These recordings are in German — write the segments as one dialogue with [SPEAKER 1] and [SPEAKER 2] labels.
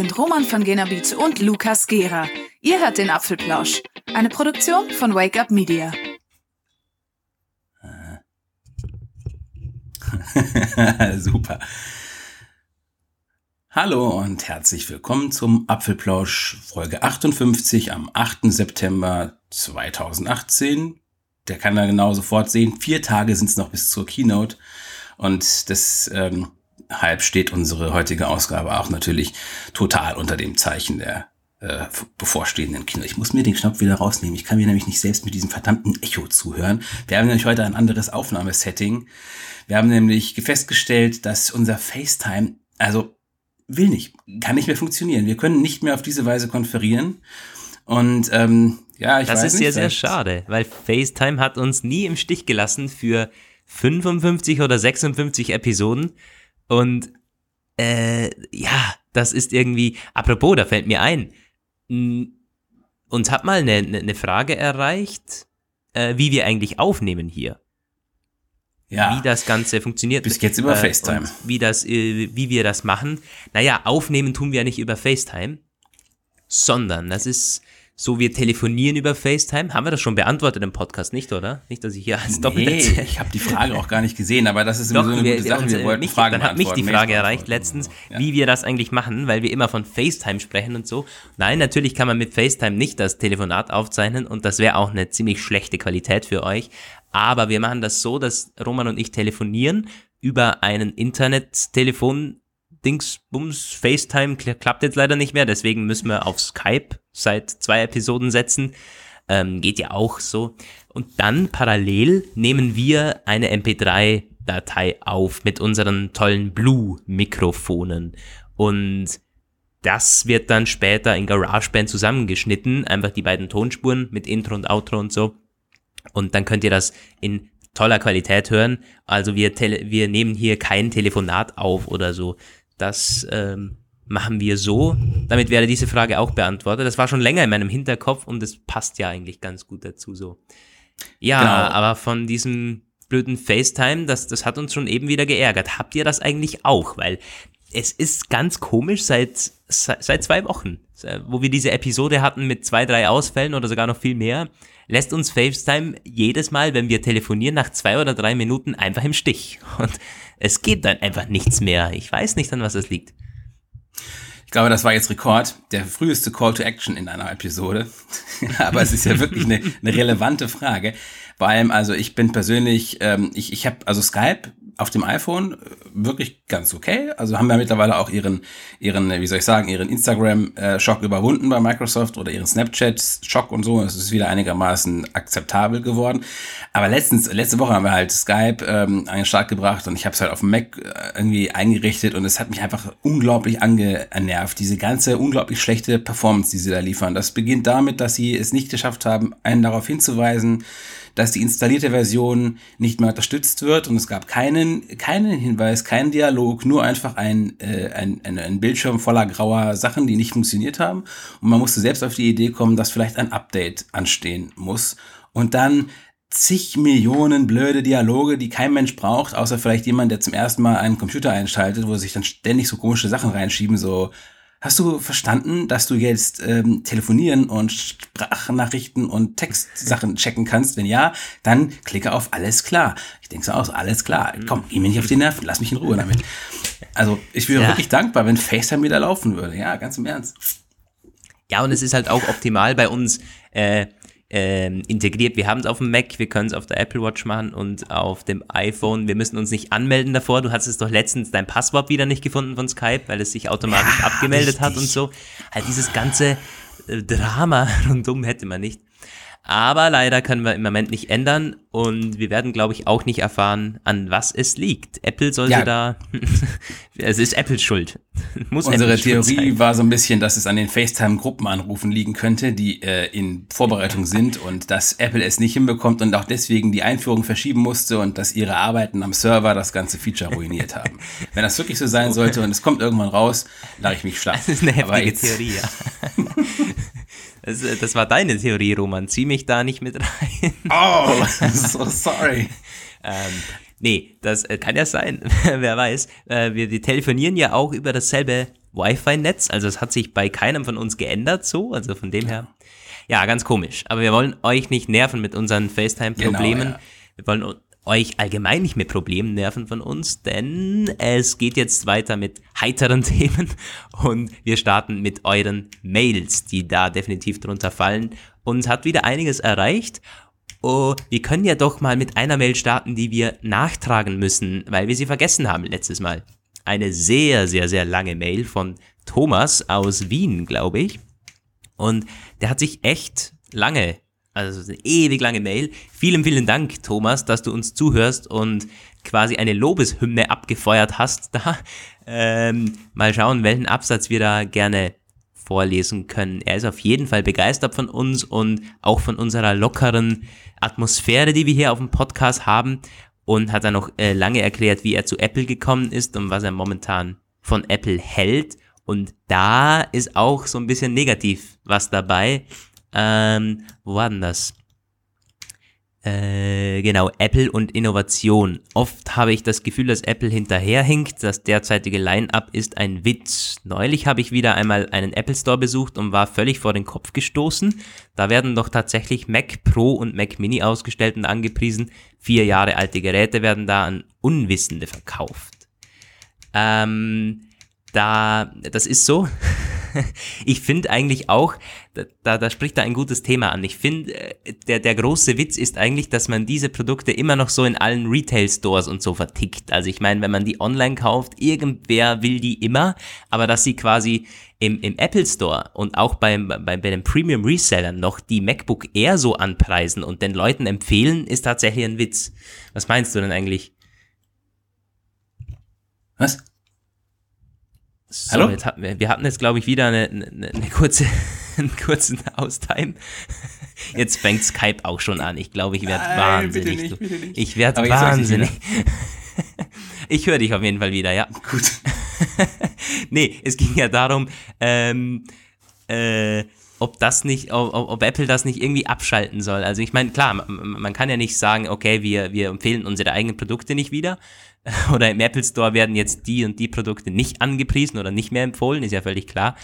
[SPEAKER 1] sind Roman von Genabit und Lukas Gera. Ihr hört den Apfelplausch, eine Produktion von Wake Up Media.
[SPEAKER 2] Super. Hallo und herzlich willkommen zum Apfelplausch Folge 58 am 8. September 2018. Der kann da genau sofort sehen. Vier Tage sind es noch bis zur Keynote. Und das ähm, halb steht unsere heutige Ausgabe auch natürlich total unter dem Zeichen der äh, bevorstehenden Kinder. Ich muss mir den Knopf wieder rausnehmen. Ich kann mir nämlich nicht selbst mit diesem verdammten Echo zuhören. Wir haben nämlich heute ein anderes Aufnahmesetting. Wir haben nämlich festgestellt, dass unser FaceTime, also will nicht, kann nicht mehr funktionieren. Wir können nicht mehr auf diese Weise konferieren. Und ähm, ja, ich
[SPEAKER 3] das
[SPEAKER 2] weiß
[SPEAKER 3] ist
[SPEAKER 2] nicht,
[SPEAKER 3] sehr, sehr schade, weil FaceTime hat uns nie im Stich gelassen für 55 oder 56 Episoden. Und äh, ja, das ist irgendwie, apropos, da fällt mir ein, uns hat mal eine, eine Frage erreicht, äh, wie wir eigentlich aufnehmen hier. Ja. Wie das Ganze funktioniert.
[SPEAKER 2] Bis jetzt über äh, FaceTime.
[SPEAKER 3] Wie, das, äh, wie wir das machen. Naja, aufnehmen tun wir ja nicht über FaceTime, sondern das ist so, wir telefonieren über FaceTime. Haben wir das schon beantwortet im Podcast, nicht, oder? Nicht, dass ich hier als
[SPEAKER 2] Doppel Nee, ich habe die Frage auch gar nicht gesehen, aber das ist immer Doch, so eine wir, gute Sache. Wir wollten
[SPEAKER 3] mich,
[SPEAKER 2] Fragen
[SPEAKER 3] Dann hat mich die Frage erreicht letztens, ja. wie wir das eigentlich machen, weil wir immer von FaceTime sprechen und so. Nein, natürlich kann man mit FaceTime nicht das Telefonat aufzeichnen und das wäre auch eine ziemlich schlechte Qualität für euch. Aber wir machen das so, dass Roman und ich telefonieren über einen Internettelefon Dingsbums, FaceTime klappt jetzt leider nicht mehr, deswegen müssen wir auf Skype seit zwei Episoden setzen. Ähm, geht ja auch so. Und dann parallel nehmen wir eine MP3-Datei auf mit unseren tollen Blue-Mikrofonen. Und das wird dann später in GarageBand zusammengeschnitten, einfach die beiden Tonspuren mit Intro und Outro und so. Und dann könnt ihr das in toller Qualität hören. Also wir, wir nehmen hier kein Telefonat auf oder so. Das ähm, machen wir so. Damit wäre diese Frage auch beantwortet. Das war schon länger in meinem Hinterkopf und es passt ja eigentlich ganz gut dazu so. Ja, genau. aber von diesem blöden FaceTime, das, das hat uns schon eben wieder geärgert. Habt ihr das eigentlich auch? Weil es ist ganz komisch seit, seit zwei Wochen, wo wir diese Episode hatten mit zwei, drei Ausfällen oder sogar noch viel mehr, lässt uns FaceTime jedes Mal, wenn wir telefonieren, nach zwei oder drei Minuten einfach im Stich. Und es geht dann einfach nichts mehr. Ich weiß nicht, an was es liegt.
[SPEAKER 2] Ich glaube, das war jetzt Rekord, der früheste Call to Action in einer Episode. Aber es ist ja wirklich eine, eine relevante Frage. Vor allem, also ich bin persönlich, ähm, ich, ich habe, also Skype auf dem iPhone äh, wirklich ganz okay. Also haben wir mittlerweile auch ihren, ihren, wie soll ich sagen, ihren Instagram-Schock überwunden bei Microsoft oder ihren Snapchat-Schock und so. Es ist wieder einigermaßen akzeptabel geworden. Aber letztens, letzte Woche haben wir halt Skype ähm, an den Start gebracht und ich habe es halt auf dem Mac äh, irgendwie eingerichtet und es hat mich einfach unglaublich angenervt. Diese ganze unglaublich schlechte Performance, die sie da liefern. Das beginnt damit, dass sie es nicht geschafft haben, einen darauf hinzuweisen, dass die installierte Version nicht mehr unterstützt wird und es gab keinen, keinen Hinweis, keinen Dialog, nur einfach ein, äh, ein, ein, ein Bildschirm voller grauer Sachen, die nicht funktioniert haben. Und man musste selbst auf die Idee kommen, dass vielleicht ein Update anstehen muss. Und dann zig Millionen blöde Dialoge, die kein Mensch braucht, außer vielleicht jemand, der zum ersten Mal einen Computer einschaltet, wo sich dann ständig so komische Sachen reinschieben, so Hast du verstanden, dass du jetzt ähm, telefonieren und Sprachnachrichten und Textsachen checken kannst? Wenn ja, dann klicke auf alles klar. Ich denke so aus, alles klar. Komm, geh mir nicht auf die Nerven, lass mich in Ruhe damit. Also ich wäre ja. wirklich dankbar, wenn FaceTime wieder laufen würde. Ja, ganz im Ernst.
[SPEAKER 3] Ja, und es ist halt auch optimal bei uns. Äh, ähm, integriert. Wir haben es auf dem Mac, wir können es auf der Apple Watch machen und auf dem iPhone. Wir müssen uns nicht anmelden davor. Du hattest doch letztens dein Passwort wieder nicht gefunden von Skype, weil es sich automatisch ja, abgemeldet richtig. hat und so. Halt dieses ganze äh, Drama rundum hätte man nicht. Aber leider können wir im Moment nicht ändern und wir werden, glaube ich, auch nicht erfahren, an was es liegt. Apple sollte ja. da, es ist Apples Schuld.
[SPEAKER 2] Muss Unsere Apples Theorie war so ein bisschen, dass es an den FaceTime-Gruppenanrufen liegen könnte, die äh, in Vorbereitung sind und dass Apple es nicht hinbekommt und auch deswegen die Einführung verschieben musste und dass ihre Arbeiten am Server das ganze Feature ruiniert haben. Wenn das wirklich so sein sollte und es kommt irgendwann raus, lache ich mich schlapp.
[SPEAKER 3] Das ist eine heftige Theorie, ja. Das, das, war deine Theorie, Roman. Zieh mich da nicht mit rein.
[SPEAKER 2] Oh, so sorry.
[SPEAKER 3] ähm, nee, das äh, kann ja sein. Wer weiß. Äh, wir, wir telefonieren ja auch über dasselbe Wi-Fi-Netz. Also es hat sich bei keinem von uns geändert so. Also von dem her, ja, ganz komisch. Aber wir wollen euch nicht nerven mit unseren FaceTime-Problemen. Genau, ja. Wir wollen euch allgemein nicht mit Problemen nerven von uns, denn es geht jetzt weiter mit heiteren Themen und wir starten mit euren Mails, die da definitiv drunter fallen. Uns hat wieder einiges erreicht Oh, wir können ja doch mal mit einer Mail starten, die wir nachtragen müssen, weil wir sie vergessen haben letztes Mal. Eine sehr, sehr, sehr lange Mail von Thomas aus Wien, glaube ich. Und der hat sich echt lange, also eine ewig lange Mail. Vielen, vielen Dank, Thomas, dass du uns zuhörst und quasi eine Lobeshymne abgefeuert hast da. Ähm, mal schauen, welchen Absatz wir da gerne vorlesen können. Er ist auf jeden Fall begeistert von uns und auch von unserer lockeren Atmosphäre, die wir hier auf dem Podcast haben und hat dann noch äh, lange erklärt, wie er zu Apple gekommen ist und was er momentan von Apple hält. Und da ist auch so ein bisschen negativ was dabei. Ähm, wo war denn das? Äh, genau, Apple und Innovation. Oft habe ich das Gefühl, dass Apple hinterherhinkt. Das derzeitige Line-up ist ein Witz. Neulich habe ich wieder einmal einen Apple Store besucht und war völlig vor den Kopf gestoßen. Da werden doch tatsächlich Mac Pro und Mac Mini ausgestellt und angepriesen. Vier Jahre alte Geräte werden da an Unwissende verkauft. Ähm, da, das ist so. ich finde eigentlich auch, da, da spricht da ein gutes Thema an. Ich finde, äh, der, der große Witz ist eigentlich, dass man diese Produkte immer noch so in allen Retail-Stores und so vertickt. Also ich meine, wenn man die online kauft, irgendwer will die immer, aber dass sie quasi im, im Apple Store und auch beim, bei, bei den Premium Resellern noch die MacBook Air so anpreisen und den Leuten empfehlen, ist tatsächlich ein Witz. Was meinst du denn eigentlich?
[SPEAKER 2] Was?
[SPEAKER 3] So, Hallo? Jetzt hatten wir, wir hatten jetzt, glaube ich, wieder eine, eine, eine kurze, einen kurzen Austime. Jetzt fängt Skype auch schon an. Ich glaube, ich werde wahnsinnig. Nicht, nicht. Ich werde wahnsinnig. Ich höre dich auf jeden Fall wieder, ja.
[SPEAKER 2] Gut.
[SPEAKER 3] nee, es ging ja darum, ähm, äh, ob das nicht, ob, ob, Apple das nicht irgendwie abschalten soll. Also ich meine, klar, man, man, kann ja nicht sagen, okay, wir, wir empfehlen unsere eigenen Produkte nicht wieder. Oder im Apple Store werden jetzt die und die Produkte nicht angepriesen oder nicht mehr empfohlen, ist ja völlig klar.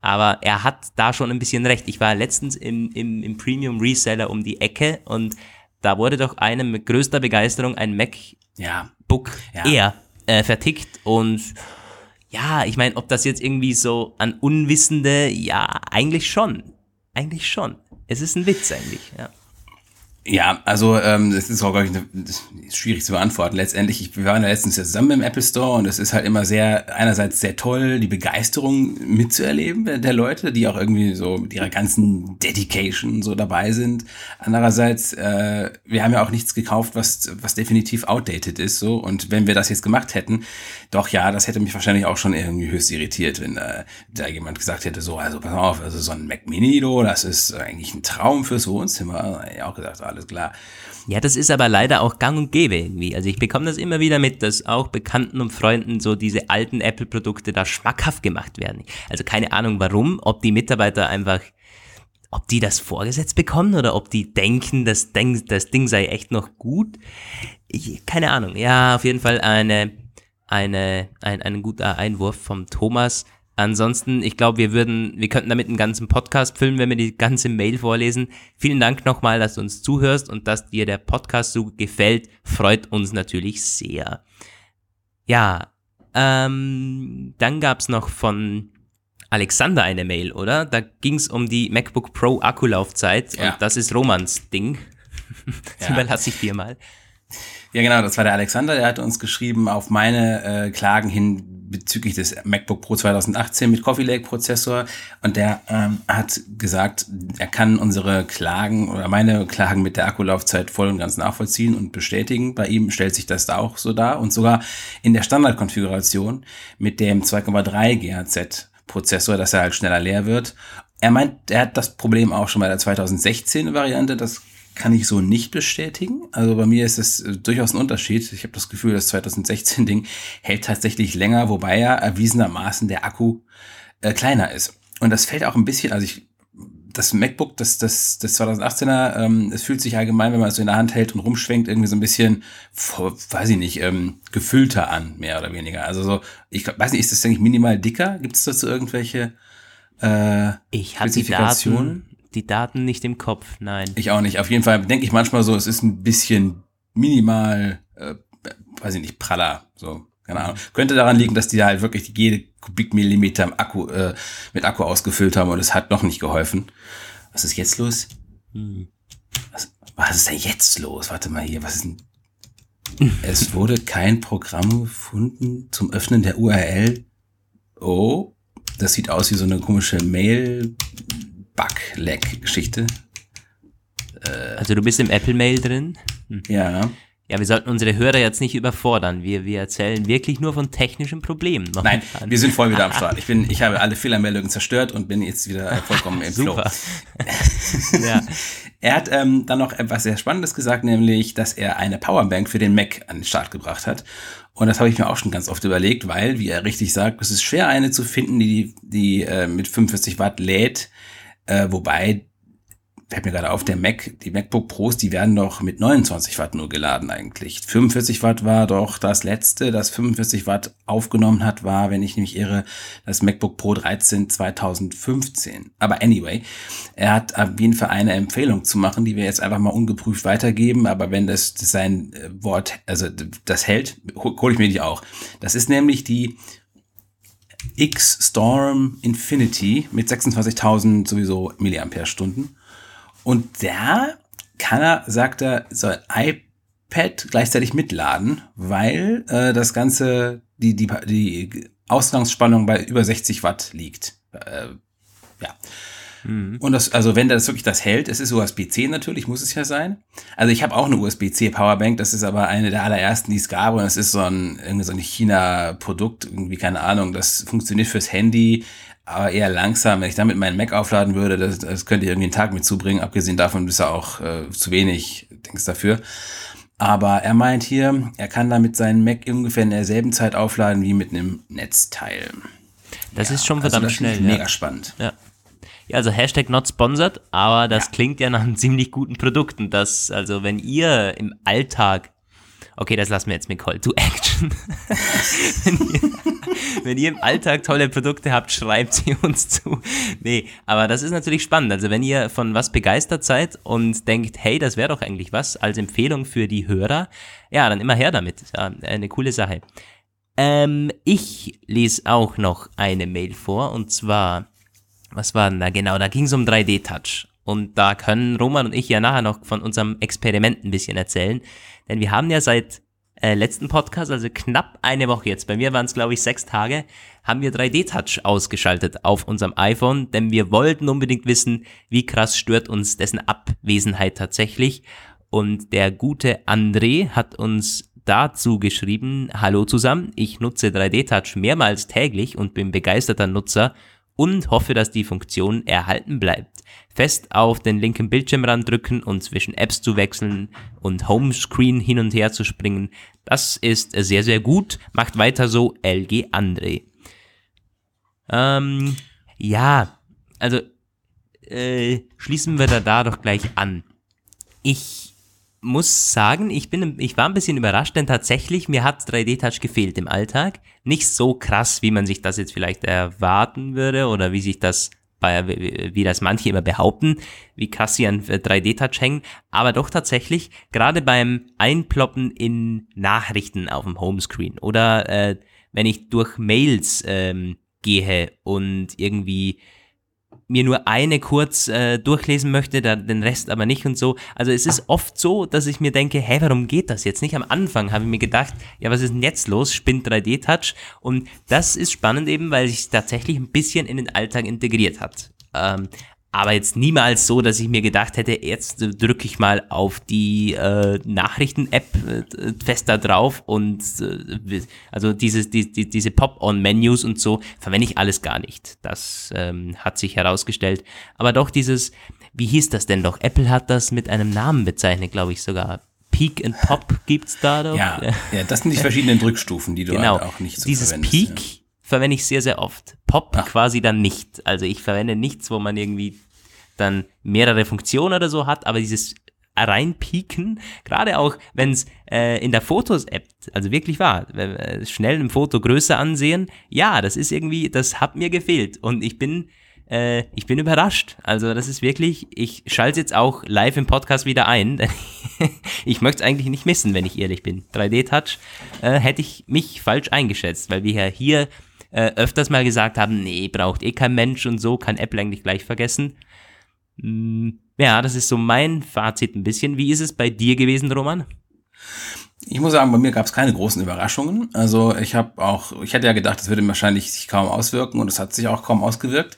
[SPEAKER 3] Aber er hat da schon ein bisschen recht. Ich war letztens im, im, im Premium Reseller um die Ecke und da wurde doch einem mit größter Begeisterung ein MacBook ja. Air äh, vertickt und ja, ich meine, ob das jetzt irgendwie so an Unwissende, ja, eigentlich schon. Eigentlich schon. Es ist ein Witz eigentlich, ja.
[SPEAKER 2] Ja, also ähm, das ist auch, glaube ich, eine, schwierig zu beantworten. Letztendlich, ich, wir waren ja letztens zusammen im Apple Store und es ist halt immer sehr, einerseits sehr toll, die Begeisterung mitzuerleben der Leute, die auch irgendwie so mit ihrer ganzen Dedication so dabei sind. Andererseits, äh, wir haben ja auch nichts gekauft, was, was definitiv outdated ist. so Und wenn wir das jetzt gemacht hätten, doch ja, das hätte mich wahrscheinlich auch schon irgendwie höchst irritiert, wenn äh, da jemand gesagt hätte, so, also pass auf, also so ein Mac Mini, das ist eigentlich ein Traum fürs Wohnzimmer. Ich auch gesagt, alles klar.
[SPEAKER 3] Ja, das ist aber leider auch gang und gäbe irgendwie. Also ich bekomme das immer wieder mit, dass auch Bekannten und Freunden so diese alten Apple-Produkte da schmackhaft gemacht werden. Also keine Ahnung warum, ob die Mitarbeiter einfach, ob die das vorgesetzt bekommen oder ob die denken, das Ding, das Ding sei echt noch gut. Ich, keine Ahnung. Ja, auf jeden Fall eine, eine, ein, ein guter Einwurf vom Thomas. Ansonsten, ich glaube, wir würden, wir könnten damit einen ganzen Podcast füllen, wenn wir die ganze Mail vorlesen. Vielen Dank nochmal, dass du uns zuhörst und dass dir der Podcast so gefällt. Freut uns natürlich sehr. Ja, ähm, dann gab's noch von Alexander eine Mail, oder? Da ging's um die MacBook Pro Akkulaufzeit ja. und das ist Romans Ding. Das ja. überlasse ich dir mal.
[SPEAKER 2] Ja, genau, das war der Alexander, der hatte uns geschrieben auf meine äh, Klagen hin bezüglich des MacBook Pro 2018 mit Coffee Lake Prozessor und der ähm, hat gesagt, er kann unsere Klagen oder meine Klagen mit der Akkulaufzeit voll und ganz nachvollziehen und bestätigen. Bei ihm stellt sich das da auch so dar und sogar in der Standardkonfiguration mit dem 2,3 GHz Prozessor, dass er halt schneller leer wird. Er meint, er hat das Problem auch schon bei der 2016 Variante, das kann ich so nicht bestätigen. Also bei mir ist es äh, durchaus ein Unterschied. Ich habe das Gefühl, das 2016-Ding hält tatsächlich länger, wobei ja erwiesenermaßen der Akku äh, kleiner ist. Und das fällt auch ein bisschen, also ich das MacBook, das, das, das 2018er, ähm, es fühlt sich allgemein, wenn man es so in der Hand hält und rumschwenkt, irgendwie so ein bisschen, weiß ich nicht, ähm, gefüllter an, mehr oder weniger. Also so, ich weiß nicht, ist das eigentlich minimal dicker? Gibt es dazu irgendwelche
[SPEAKER 3] äh, Ich habe die Daten, die Daten nicht im Kopf, nein.
[SPEAKER 2] Ich auch nicht. Auf jeden Fall denke ich manchmal so, es ist ein bisschen minimal, äh, weiß ich nicht, praller, so keine Ahnung. Könnte daran liegen, dass die halt wirklich jede Kubikmillimeter im Akku, äh, mit Akku ausgefüllt haben und es hat noch nicht geholfen. Was ist jetzt los? Hm. Was, was ist denn jetzt los? Warte mal hier, was ist denn? es wurde kein Programm gefunden zum Öffnen der URL. Oh, das sieht aus wie so eine komische Mail-Bug-Lag-Geschichte.
[SPEAKER 3] Äh, also du bist im Apple Mail drin?
[SPEAKER 2] Hm. Ja.
[SPEAKER 3] Ja, wir sollten unsere Hörer jetzt nicht überfordern. Wir, wir erzählen wirklich nur von technischen Problemen.
[SPEAKER 2] Nein, wir sind voll wieder am Start. Ich, bin, ich habe alle Fehlermeldungen zerstört und bin jetzt wieder vollkommen im. Flow. ja. Er hat ähm, dann noch etwas sehr Spannendes gesagt, nämlich, dass er eine Powerbank für den Mac an den Start gebracht hat. Und das habe ich mir auch schon ganz oft überlegt, weil, wie er richtig sagt, es ist schwer, eine zu finden, die, die äh, mit 45 Watt lädt. Äh, wobei fällt mir gerade auf, der Mac, die MacBook Pros, die werden doch mit 29 Watt nur geladen eigentlich. 45 Watt war doch das letzte, das 45 Watt aufgenommen hat, war, wenn ich nicht irre, das MacBook Pro 13 2015. Aber anyway, er hat auf jeden Fall eine Empfehlung zu machen, die wir jetzt einfach mal ungeprüft weitergeben, aber wenn das, das sein äh, Wort, also das hält, hole ich mir die auch. Das ist nämlich die X-Storm Infinity mit 26.000 sowieso Milliampere-Stunden. Und da kann er, sagt er, soll iPad gleichzeitig mitladen, weil äh, das Ganze, die, die, die Ausgangsspannung bei über 60 Watt liegt. Äh, ja. Mhm. Und das, also wenn das wirklich das hält, es ist USB-C natürlich, muss es ja sein. Also ich habe auch eine USB-C Powerbank, das ist aber eine der allerersten, die es gab und das ist so ein, irgendwie so ein China-Produkt, irgendwie keine Ahnung, das funktioniert fürs Handy, aber eher langsam. Wenn ich damit meinen Mac aufladen würde, das, das könnte ich irgendwie einen Tag mitzubringen. Abgesehen davon ist er auch äh, zu wenig, denkst dafür. Aber er meint hier, er kann damit seinen Mac ungefähr in derselben Zeit aufladen wie mit einem Netzteil.
[SPEAKER 3] Das ja, ist schon verdammt also schnell.
[SPEAKER 2] Mega ja. spannend.
[SPEAKER 3] Ja. Ja, also Hashtag not sponsored, aber das ja. klingt ja nach einem ziemlich guten Produkt. Und das, also wenn ihr im Alltag Okay, das lassen wir jetzt mit Call to Action. wenn, ihr, wenn, ihr, im Alltag tolle Produkte habt, schreibt sie uns zu. Nee, aber das ist natürlich spannend. Also wenn ihr von was begeistert seid und denkt, hey, das wäre doch eigentlich was als Empfehlung für die Hörer, ja, dann immer her damit. Ja, eine coole Sache. Ähm, ich lese auch noch eine Mail vor und zwar, was war denn da genau? Da ging es um 3D-Touch. Und da können Roman und ich ja nachher noch von unserem Experiment ein bisschen erzählen. Denn wir haben ja seit äh, letzten Podcast, also knapp eine Woche jetzt, bei mir waren es glaube ich sechs Tage, haben wir 3D-Touch ausgeschaltet auf unserem iPhone, denn wir wollten unbedingt wissen, wie krass stört uns dessen Abwesenheit tatsächlich. Und der gute André hat uns dazu geschrieben, hallo zusammen, ich nutze 3D-Touch mehrmals täglich und bin begeisterter Nutzer und hoffe, dass die Funktion erhalten bleibt. Fest auf den linken Bildschirmrand drücken und zwischen Apps zu wechseln und Homescreen hin und her zu springen, das ist sehr, sehr gut. Macht weiter so, LG André. Ähm, ja, also äh, schließen wir da, da doch gleich an. Ich muss sagen, ich bin, ich war ein bisschen überrascht, denn tatsächlich mir hat 3D-Touch gefehlt im Alltag. Nicht so krass, wie man sich das jetzt vielleicht erwarten würde oder wie sich das wie das manche immer behaupten, wie krass sie an 3D-Touch hängen, aber doch tatsächlich gerade beim Einploppen in Nachrichten auf dem Homescreen oder äh, wenn ich durch Mails ähm, gehe und irgendwie mir nur eine kurz äh, durchlesen möchte, dann den Rest aber nicht und so. Also es ist oft so, dass ich mir denke, hä, warum geht das jetzt nicht? Am Anfang habe ich mir gedacht, ja, was ist denn jetzt los? Spinnt 3D-Touch. Und das ist spannend eben, weil sich tatsächlich ein bisschen in den Alltag integriert hat. Ähm, aber jetzt niemals so, dass ich mir gedacht hätte, jetzt drücke ich mal auf die äh, Nachrichten-App äh, fest da drauf und äh, also dieses, die, die, diese Pop-on-Menus und so verwende ich alles gar nicht. Das ähm, hat sich herausgestellt. Aber doch dieses, wie hieß das denn doch? Apple hat das mit einem Namen bezeichnet, glaube ich sogar. Peak and Pop gibt's da doch.
[SPEAKER 2] Ja, ja, das sind die verschiedenen Drückstufen, die du
[SPEAKER 3] genau.
[SPEAKER 2] halt auch nicht so
[SPEAKER 3] Dieses Peak ja. Verwende ich sehr, sehr oft. Pop Ach. quasi dann nicht. Also ich verwende nichts, wo man irgendwie dann mehrere Funktionen oder so hat, aber dieses reinpieken, gerade auch wenn es äh, in der Fotos-App, also wirklich äh, schnell ein Foto größer ansehen, ja, das ist irgendwie, das hat mir gefehlt und ich bin äh, ich bin überrascht. Also das ist wirklich, ich schalte jetzt auch live im Podcast wieder ein. ich möchte es eigentlich nicht missen, wenn ich ehrlich bin. 3D-Touch äh, hätte ich mich falsch eingeschätzt, weil wir ja hier äh, öfters mal gesagt haben, nee, braucht eh kein Mensch und so, kann Apple eigentlich gleich vergessen. Hm, ja, das ist so mein Fazit ein bisschen. Wie ist es bei dir gewesen, Roman?
[SPEAKER 2] Ich muss sagen, bei mir gab es keine großen Überraschungen. Also ich habe auch, ich hätte ja gedacht, das würde wahrscheinlich sich kaum auswirken und es hat sich auch kaum ausgewirkt.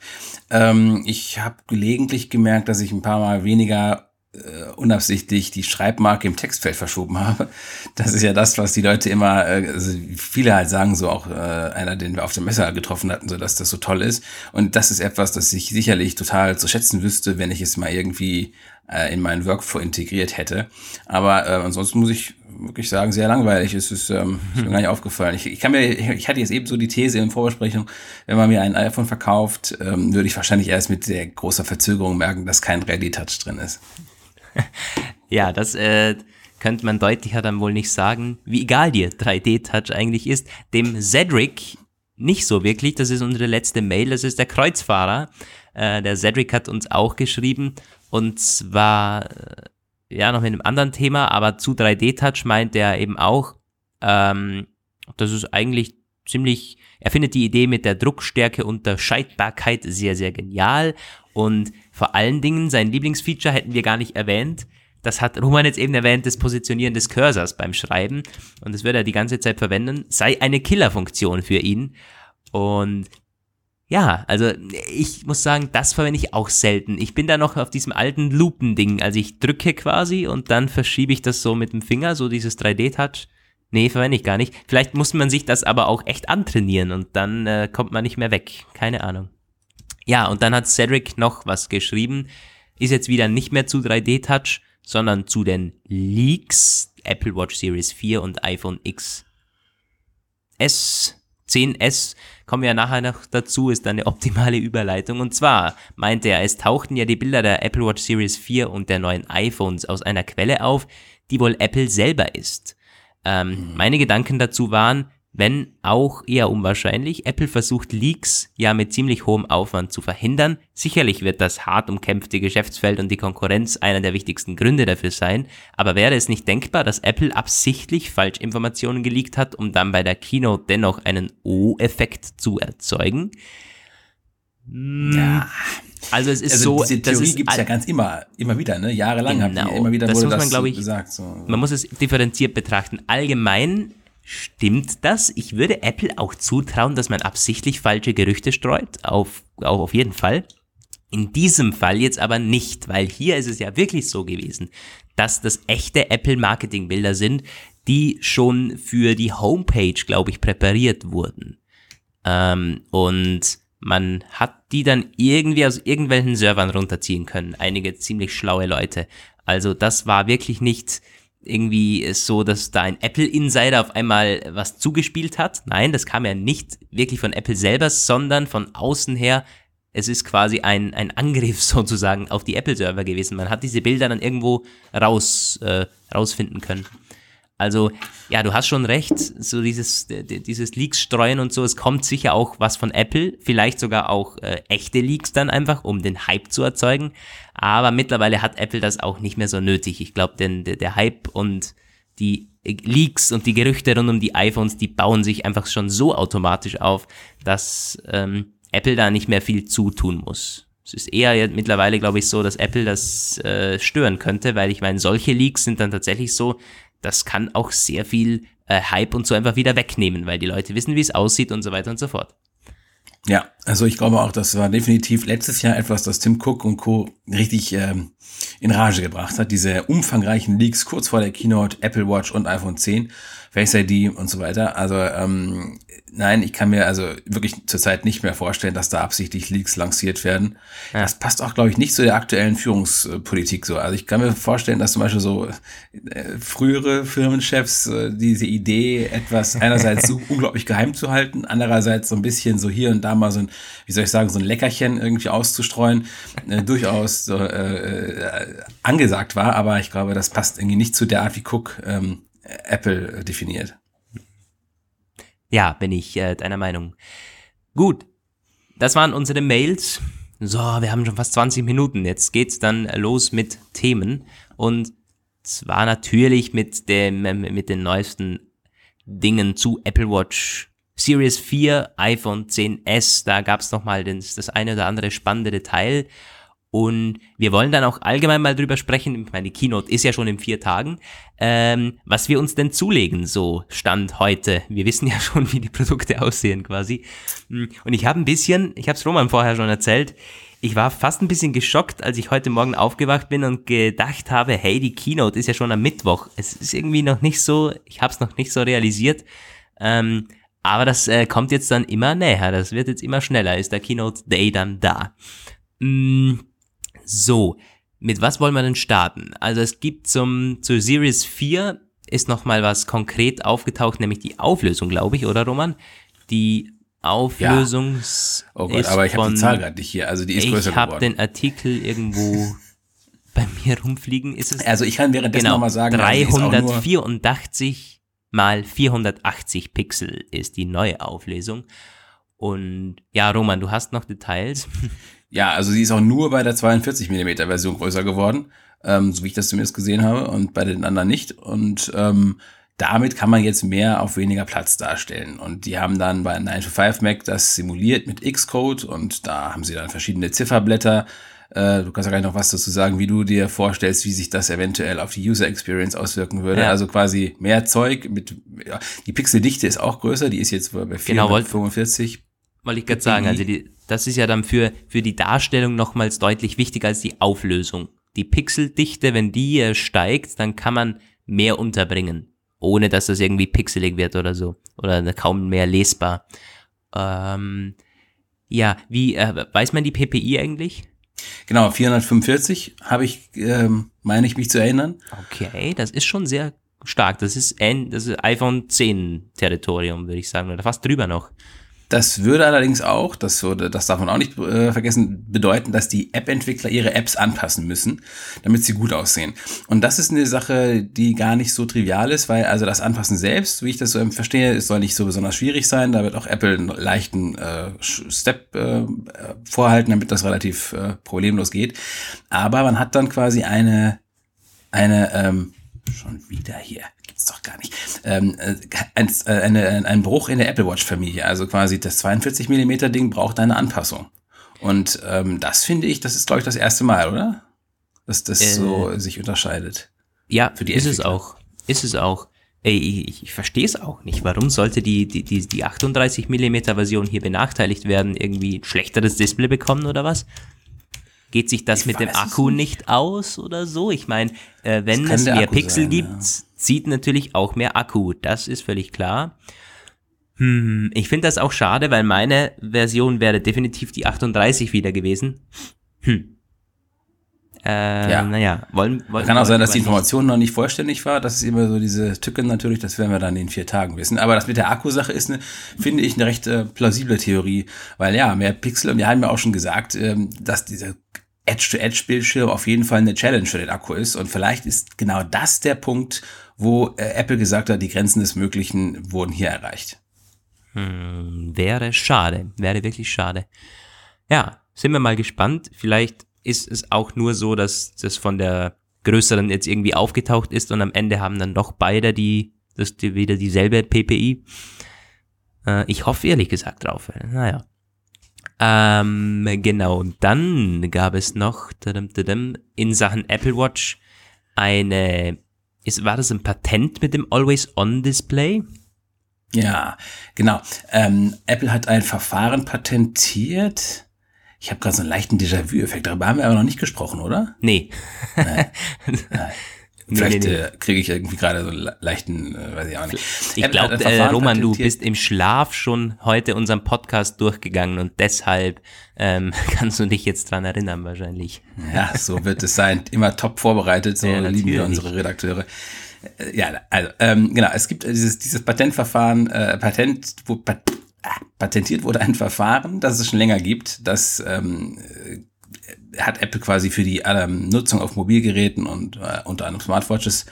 [SPEAKER 2] Ähm, ich habe gelegentlich gemerkt, dass ich ein paar Mal weniger äh, unabsichtlich die Schreibmarke im Textfeld verschoben habe. Das ist ja das, was die Leute immer, äh, also viele halt sagen, so auch äh, einer, den wir auf dem Messer getroffen hatten, so dass das so toll ist. Und das ist etwas, das ich sicherlich total zu schätzen wüsste, wenn ich es mal irgendwie äh, in meinen Workflow integriert hätte. Aber äh, ansonsten muss ich wirklich sagen, sehr langweilig. Es ist, ähm, ist mir gar nicht aufgefallen. Ich, ich kann mir, ich hatte jetzt eben so die These in Vorbesprechung, wenn man mir ein iPhone verkauft, ähm, würde ich wahrscheinlich erst mit sehr großer Verzögerung merken, dass kein Ready Touch drin ist.
[SPEAKER 3] ja, das äh, könnte man deutlicher dann wohl nicht sagen, wie egal dir 3D-Touch eigentlich ist. Dem Cedric nicht so wirklich. Das ist unsere letzte Mail. Das ist der Kreuzfahrer. Äh, der Cedric hat uns auch geschrieben. Und zwar, äh, ja, noch mit einem anderen Thema, aber zu 3D-Touch meint er eben auch, ähm, das ist eigentlich ziemlich, er findet die Idee mit der Druckstärke und der Scheidbarkeit sehr, sehr genial. Und vor allen Dingen, sein Lieblingsfeature hätten wir gar nicht erwähnt. Das hat Roman jetzt eben erwähnt, das Positionieren des Cursors beim Schreiben. Und das wird er die ganze Zeit verwenden. Sei eine Killerfunktion für ihn. Und ja, also ich muss sagen, das verwende ich auch selten. Ich bin da noch auf diesem alten Lupen-Ding. Also ich drücke quasi und dann verschiebe ich das so mit dem Finger, so dieses 3D-Touch. Nee, verwende ich gar nicht. Vielleicht muss man sich das aber auch echt antrainieren und dann äh, kommt man nicht mehr weg. Keine Ahnung. Ja, und dann hat Cedric noch was geschrieben. Ist jetzt wieder nicht mehr zu 3D-Touch, sondern zu den Leaks. Apple Watch Series 4 und iPhone X S 10S, kommen wir ja nachher noch dazu, ist eine optimale Überleitung. Und zwar meinte er, es tauchten ja die Bilder der Apple Watch Series 4 und der neuen iPhones aus einer Quelle auf, die wohl Apple selber ist. Ähm, mhm. Meine Gedanken dazu waren, wenn auch eher unwahrscheinlich. Apple versucht Leaks ja mit ziemlich hohem Aufwand zu verhindern. Sicherlich wird das hart umkämpfte Geschäftsfeld und die Konkurrenz einer der wichtigsten Gründe dafür sein, aber wäre es nicht denkbar, dass Apple absichtlich Falschinformationen geleakt hat, um dann bei der Keynote dennoch einen O-Effekt zu erzeugen?
[SPEAKER 2] Ja. Also es ist also so, diese Theorie gibt es ja ganz immer, immer wieder, ne? Jahrelang genau, haben die immer wieder
[SPEAKER 3] das muss man, das ich, gesagt. So. Man muss es differenziert betrachten. Allgemein Stimmt das? Ich würde Apple auch zutrauen, dass man absichtlich falsche Gerüchte streut. Auf, auf, auf jeden Fall. In diesem Fall jetzt aber nicht, weil hier ist es ja wirklich so gewesen, dass das echte Apple-Marketing-Bilder sind, die schon für die Homepage, glaube ich, präpariert wurden. Ähm, und man hat die dann irgendwie aus irgendwelchen Servern runterziehen können. Einige ziemlich schlaue Leute. Also das war wirklich nicht irgendwie so, dass da ein Apple Insider auf einmal was zugespielt hat. Nein, das kam ja nicht wirklich von Apple selber, sondern von außen her. Es ist quasi ein, ein Angriff sozusagen auf die Apple-Server gewesen. Man hat diese Bilder dann irgendwo raus, äh, rausfinden können. Also, ja, du hast schon recht, so dieses, dieses Leaks streuen und so, es kommt sicher auch was von Apple, vielleicht sogar auch äh, echte Leaks dann einfach, um den Hype zu erzeugen. Aber mittlerweile hat Apple das auch nicht mehr so nötig. Ich glaube, denn der, der Hype und die Leaks und die Gerüchte rund um die iPhones, die bauen sich einfach schon so automatisch auf, dass ähm, Apple da nicht mehr viel zutun muss. Es ist eher mittlerweile, glaube ich, so, dass Apple das äh, stören könnte, weil ich meine, solche Leaks sind dann tatsächlich so, das kann auch sehr viel äh, Hype und so einfach wieder wegnehmen, weil die Leute wissen, wie es aussieht und so weiter und so fort.
[SPEAKER 2] Ja, also ich glaube auch, das war definitiv letztes Jahr etwas, das Tim Cook und Co. richtig ähm, in Rage gebracht hat. Diese umfangreichen Leaks kurz vor der Keynote, Apple Watch und iPhone 10, Face ID und so weiter. Also ähm, nein, ich kann mir also wirklich zurzeit nicht mehr vorstellen, dass da absichtlich Leaks lanciert werden. Ja. Das passt auch, glaube ich, nicht zu der aktuellen Führungspolitik so. Also ich kann mir vorstellen, dass zum Beispiel so äh, frühere Firmenchefs äh, diese Idee, etwas einerseits so unglaublich geheim zu halten, andererseits so ein bisschen so hier und da mal so ein, wie soll ich sagen, so ein Leckerchen irgendwie auszustreuen, äh, durchaus so, äh, äh, angesagt war. Aber ich glaube, das passt irgendwie nicht zu der Art, wie Cook ähm, Apple definiert.
[SPEAKER 3] Ja, bin ich äh, deiner Meinung. Gut, das waren unsere Mails. So, wir haben schon fast 20 Minuten. Jetzt geht's dann los mit Themen. Und zwar natürlich mit dem, mit den neuesten Dingen zu Apple Watch Series 4, iPhone 10s. Da gab's noch mal das, das eine oder andere spannende Detail. Und wir wollen dann auch allgemein mal drüber sprechen, ich meine, die Keynote ist ja schon in vier Tagen, ähm, was wir uns denn zulegen, so Stand heute. Wir wissen ja schon, wie die Produkte aussehen quasi. Hm, und ich habe ein bisschen, ich habe es Roman vorher schon erzählt, ich war fast ein bisschen geschockt, als ich heute Morgen aufgewacht bin und gedacht habe, hey, die Keynote ist ja schon am Mittwoch. Es ist irgendwie noch nicht so, ich habe es noch nicht so realisiert. Ähm, aber das äh, kommt jetzt dann immer näher, das wird jetzt immer schneller, ist der Keynote Day dann da. Mm, so, mit was wollen wir denn starten? Also es gibt zum, zur Series 4 ist nochmal was konkret aufgetaucht, nämlich die Auflösung, glaube ich, oder Roman? Die Auflösung. Ja.
[SPEAKER 2] Oh Gott, aber ich habe die Zahl gerade nicht hier. Also die ist größer
[SPEAKER 3] geworden. Ich habe den Artikel irgendwo bei mir rumfliegen. Ist es?
[SPEAKER 2] Also ich kann währenddessen genau, nochmal sagen,
[SPEAKER 3] 384 mal 480 Pixel ist die neue Auflösung. Und ja, Roman, du hast noch Details.
[SPEAKER 2] Ja, also sie ist auch nur bei der 42 mm Version größer geworden, ähm, so wie ich das zumindest gesehen habe, und bei den anderen nicht. Und ähm, damit kann man jetzt mehr auf weniger Platz darstellen. Und die haben dann bei 9 Mac das simuliert mit Xcode und da haben sie dann verschiedene Zifferblätter. Äh, du kannst ja gleich noch was dazu sagen, wie du dir vorstellst, wie sich das eventuell auf die User Experience auswirken würde. Ja. Also quasi mehr Zeug mit, ja, die Pixeldichte ist auch größer, die ist jetzt bei 445. Genau,
[SPEAKER 3] wollte ich gerade sagen, also die, das ist ja dann für, für die Darstellung nochmals deutlich wichtiger als die Auflösung. Die Pixeldichte, wenn die äh, steigt, dann kann man mehr unterbringen, ohne dass das irgendwie pixelig wird oder so. Oder kaum mehr lesbar. Ähm, ja, wie, äh, weiß man die PPI eigentlich?
[SPEAKER 2] Genau, 445 habe ich, ähm, meine ich mich zu erinnern.
[SPEAKER 3] Okay, das ist schon sehr stark. Das ist, ein, das ist iPhone 10 Territorium, würde ich sagen, oder fast drüber noch.
[SPEAKER 2] Das würde allerdings auch, das, würde, das darf man auch nicht äh, vergessen, bedeuten, dass die App-Entwickler ihre Apps anpassen müssen, damit sie gut aussehen. Und das ist eine Sache, die gar nicht so trivial ist, weil also das Anpassen selbst, wie ich das so verstehe, es soll nicht so besonders schwierig sein. Da wird auch Apple einen leichten äh, Step äh, vorhalten, damit das relativ äh, problemlos geht. Aber man hat dann quasi eine, eine ähm, schon wieder hier gibt's doch gar nicht. Ähm, äh, ein, äh, eine, ein Bruch in der Apple Watch Familie. Also quasi das 42 mm Ding braucht eine Anpassung. Und ähm, das finde ich, das ist glaube ich das erste Mal, oder? Dass das äh, so sich unterscheidet.
[SPEAKER 3] Ja, für die ist es auch. Ist es auch. Ey, ich, ich verstehe es auch nicht. Warum sollte die, die, die, die 38 mm Version hier benachteiligt werden? Irgendwie ein schlechteres Display bekommen oder was? Geht sich das ich mit dem Akku nicht aus oder so? Ich meine, äh, wenn es mehr Akku Pixel sein, gibt, ja. zieht natürlich auch mehr Akku. Das ist völlig klar. Hm, ich finde das auch schade, weil meine Version wäre definitiv die 38 wieder gewesen. Hm. Äh, ja. Naja, wollen, wollen
[SPEAKER 2] Kann auch sein, dass die Information nicht. noch nicht vollständig war. Das ist immer so diese Tücke natürlich, das werden wir dann in vier Tagen wissen. Aber das mit der Akkusache ist, eine, finde ich, eine recht äh, plausible Theorie. Weil ja, mehr Pixel, und wir haben ja auch schon gesagt, ähm, dass dieser Edge-to-Edge-Bildschirm auf jeden Fall eine Challenge für den Akku ist. Und vielleicht ist genau das der Punkt, wo äh, Apple gesagt hat, die Grenzen des Möglichen wurden hier erreicht.
[SPEAKER 3] Hm, wäre schade, wäre wirklich schade. Ja, sind wir mal gespannt. Vielleicht ist es auch nur so, dass das von der größeren jetzt irgendwie aufgetaucht ist und am Ende haben dann doch beide die, das die, wieder dieselbe PPI. Äh, ich hoffe ehrlich gesagt drauf. Naja. Ähm, genau, und dann gab es noch in Sachen Apple Watch eine, ist, war das ein Patent mit dem Always-On-Display?
[SPEAKER 2] Ja, genau. Ähm, Apple hat ein Verfahren patentiert. Ich habe gerade so einen leichten Déjà-vu-Effekt. Darüber haben wir aber noch nicht gesprochen, oder?
[SPEAKER 3] Nee. Nein.
[SPEAKER 2] Nein. Vielleicht nee, nee, nee. äh, kriege ich irgendwie gerade so einen leichten, äh, weiß ich auch nicht.
[SPEAKER 3] Ich glaube, äh, Roman, du bist im Schlaf schon heute unseren Podcast durchgegangen und deshalb ähm, kannst du dich jetzt dran erinnern wahrscheinlich.
[SPEAKER 2] Ja, so wird es sein. Immer top vorbereitet, so ja, lieben wir unsere Redakteure. Äh, ja, also ähm, genau, es gibt dieses, dieses Patentverfahren, äh, Patent, wo pat patentiert wurde ein Verfahren, das es schon länger gibt, das ähm, hat Apple quasi für die ähm, Nutzung auf Mobilgeräten und äh, unter anderem Smartwatches